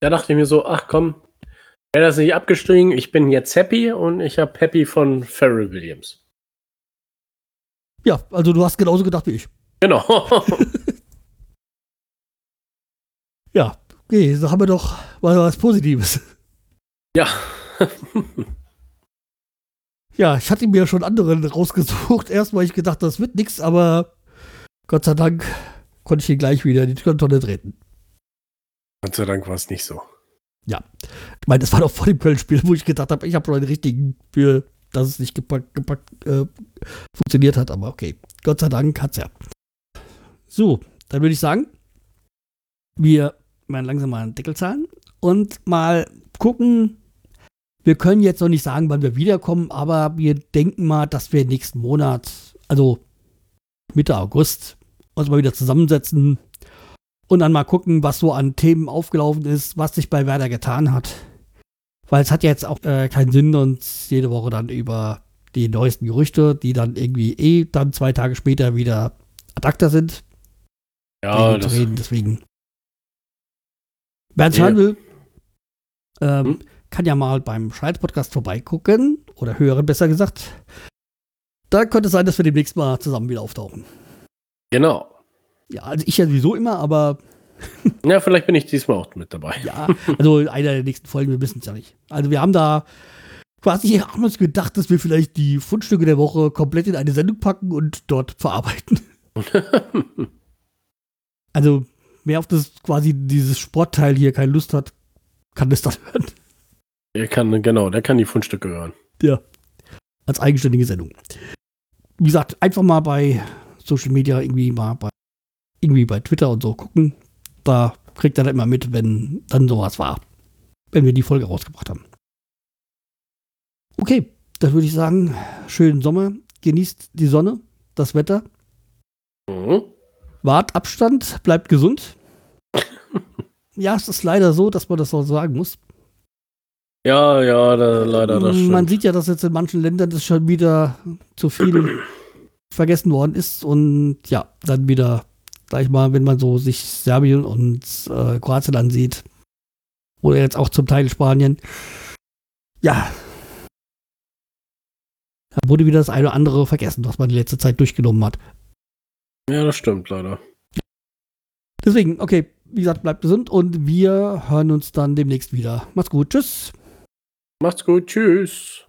da dachte ich mir so, ach komm, wäre das nicht abgestiegen, ich bin jetzt happy und ich habe Happy von Pharrell Williams. Ja, also du hast genauso gedacht wie ich. Genau. ja, okay, so haben wir doch mal was Positives. Ja. ja, ich hatte mir schon anderen rausgesucht. Erst weil ich gedacht, das wird nichts, aber Gott sei Dank konnte ich ihn gleich wieder in die Tonne treten. Gott sei Dank war es nicht so. Ja. Ich meine, das war doch vor dem Köln-Spiel, wo ich gedacht habe, ich habe schon einen richtigen für, dass es nicht gepackt, gepackt äh, funktioniert hat, aber okay. Gott sei Dank hat's ja. So, dann würde ich sagen, wir werden langsam mal einen Deckel zahlen und mal gucken. Wir können jetzt noch nicht sagen, wann wir wiederkommen, aber wir denken mal, dass wir nächsten Monat, also Mitte August, uns mal wieder zusammensetzen und dann mal gucken, was so an Themen aufgelaufen ist, was sich bei Werder getan hat. Weil es hat ja jetzt auch äh, keinen Sinn, uns jede Woche dann über die neuesten Gerüchte, die dann irgendwie eh dann zwei Tage später wieder ad acta sind, Ja, zu das, reden. Deswegen. Wer es hören will, ähm, Hm? kann ja mal beim Schreiz-Podcast vorbeigucken oder hören, besser gesagt. Da könnte es sein, dass wir demnächst mal zusammen wieder auftauchen. Genau. Ja, also ich ja sowieso immer, aber Ja, vielleicht bin ich diesmal auch mit dabei. ja, also einer der nächsten Folgen, wir wissen es ja nicht. Also wir haben da quasi haben uns gedacht, dass wir vielleicht die Fundstücke der Woche komplett in eine Sendung packen und dort verarbeiten. Also wer auf das quasi dieses Sportteil hier keine Lust hat, kann das dann hören. Der kann, genau, der kann die Fundstücke hören. Ja. Als eigenständige Sendung. Wie gesagt, einfach mal bei Social Media irgendwie mal bei irgendwie bei Twitter und so gucken. Da kriegt er dann immer mit, wenn dann sowas war. Wenn wir die Folge rausgebracht haben. Okay, dann würde ich sagen, schönen Sommer. Genießt die Sonne, das Wetter. Mhm. Wart Abstand, bleibt gesund. ja, es ist leider so, dass man das so sagen muss. Ja, ja, da, leider, das stimmt. Man sieht ja, dass jetzt in manchen Ländern das schon wieder zu viel vergessen worden ist und ja, dann wieder, sag ich mal, wenn man so sich Serbien und äh, Kroatien ansieht oder jetzt auch zum Teil Spanien, ja, da wurde wieder das eine oder andere vergessen, was man die letzte Zeit durchgenommen hat. ja, das stimmt leider. Deswegen, okay, wie gesagt, bleibt gesund und wir hören uns dann demnächst wieder. Macht's gut, tschüss. Macht's gut, tschüss.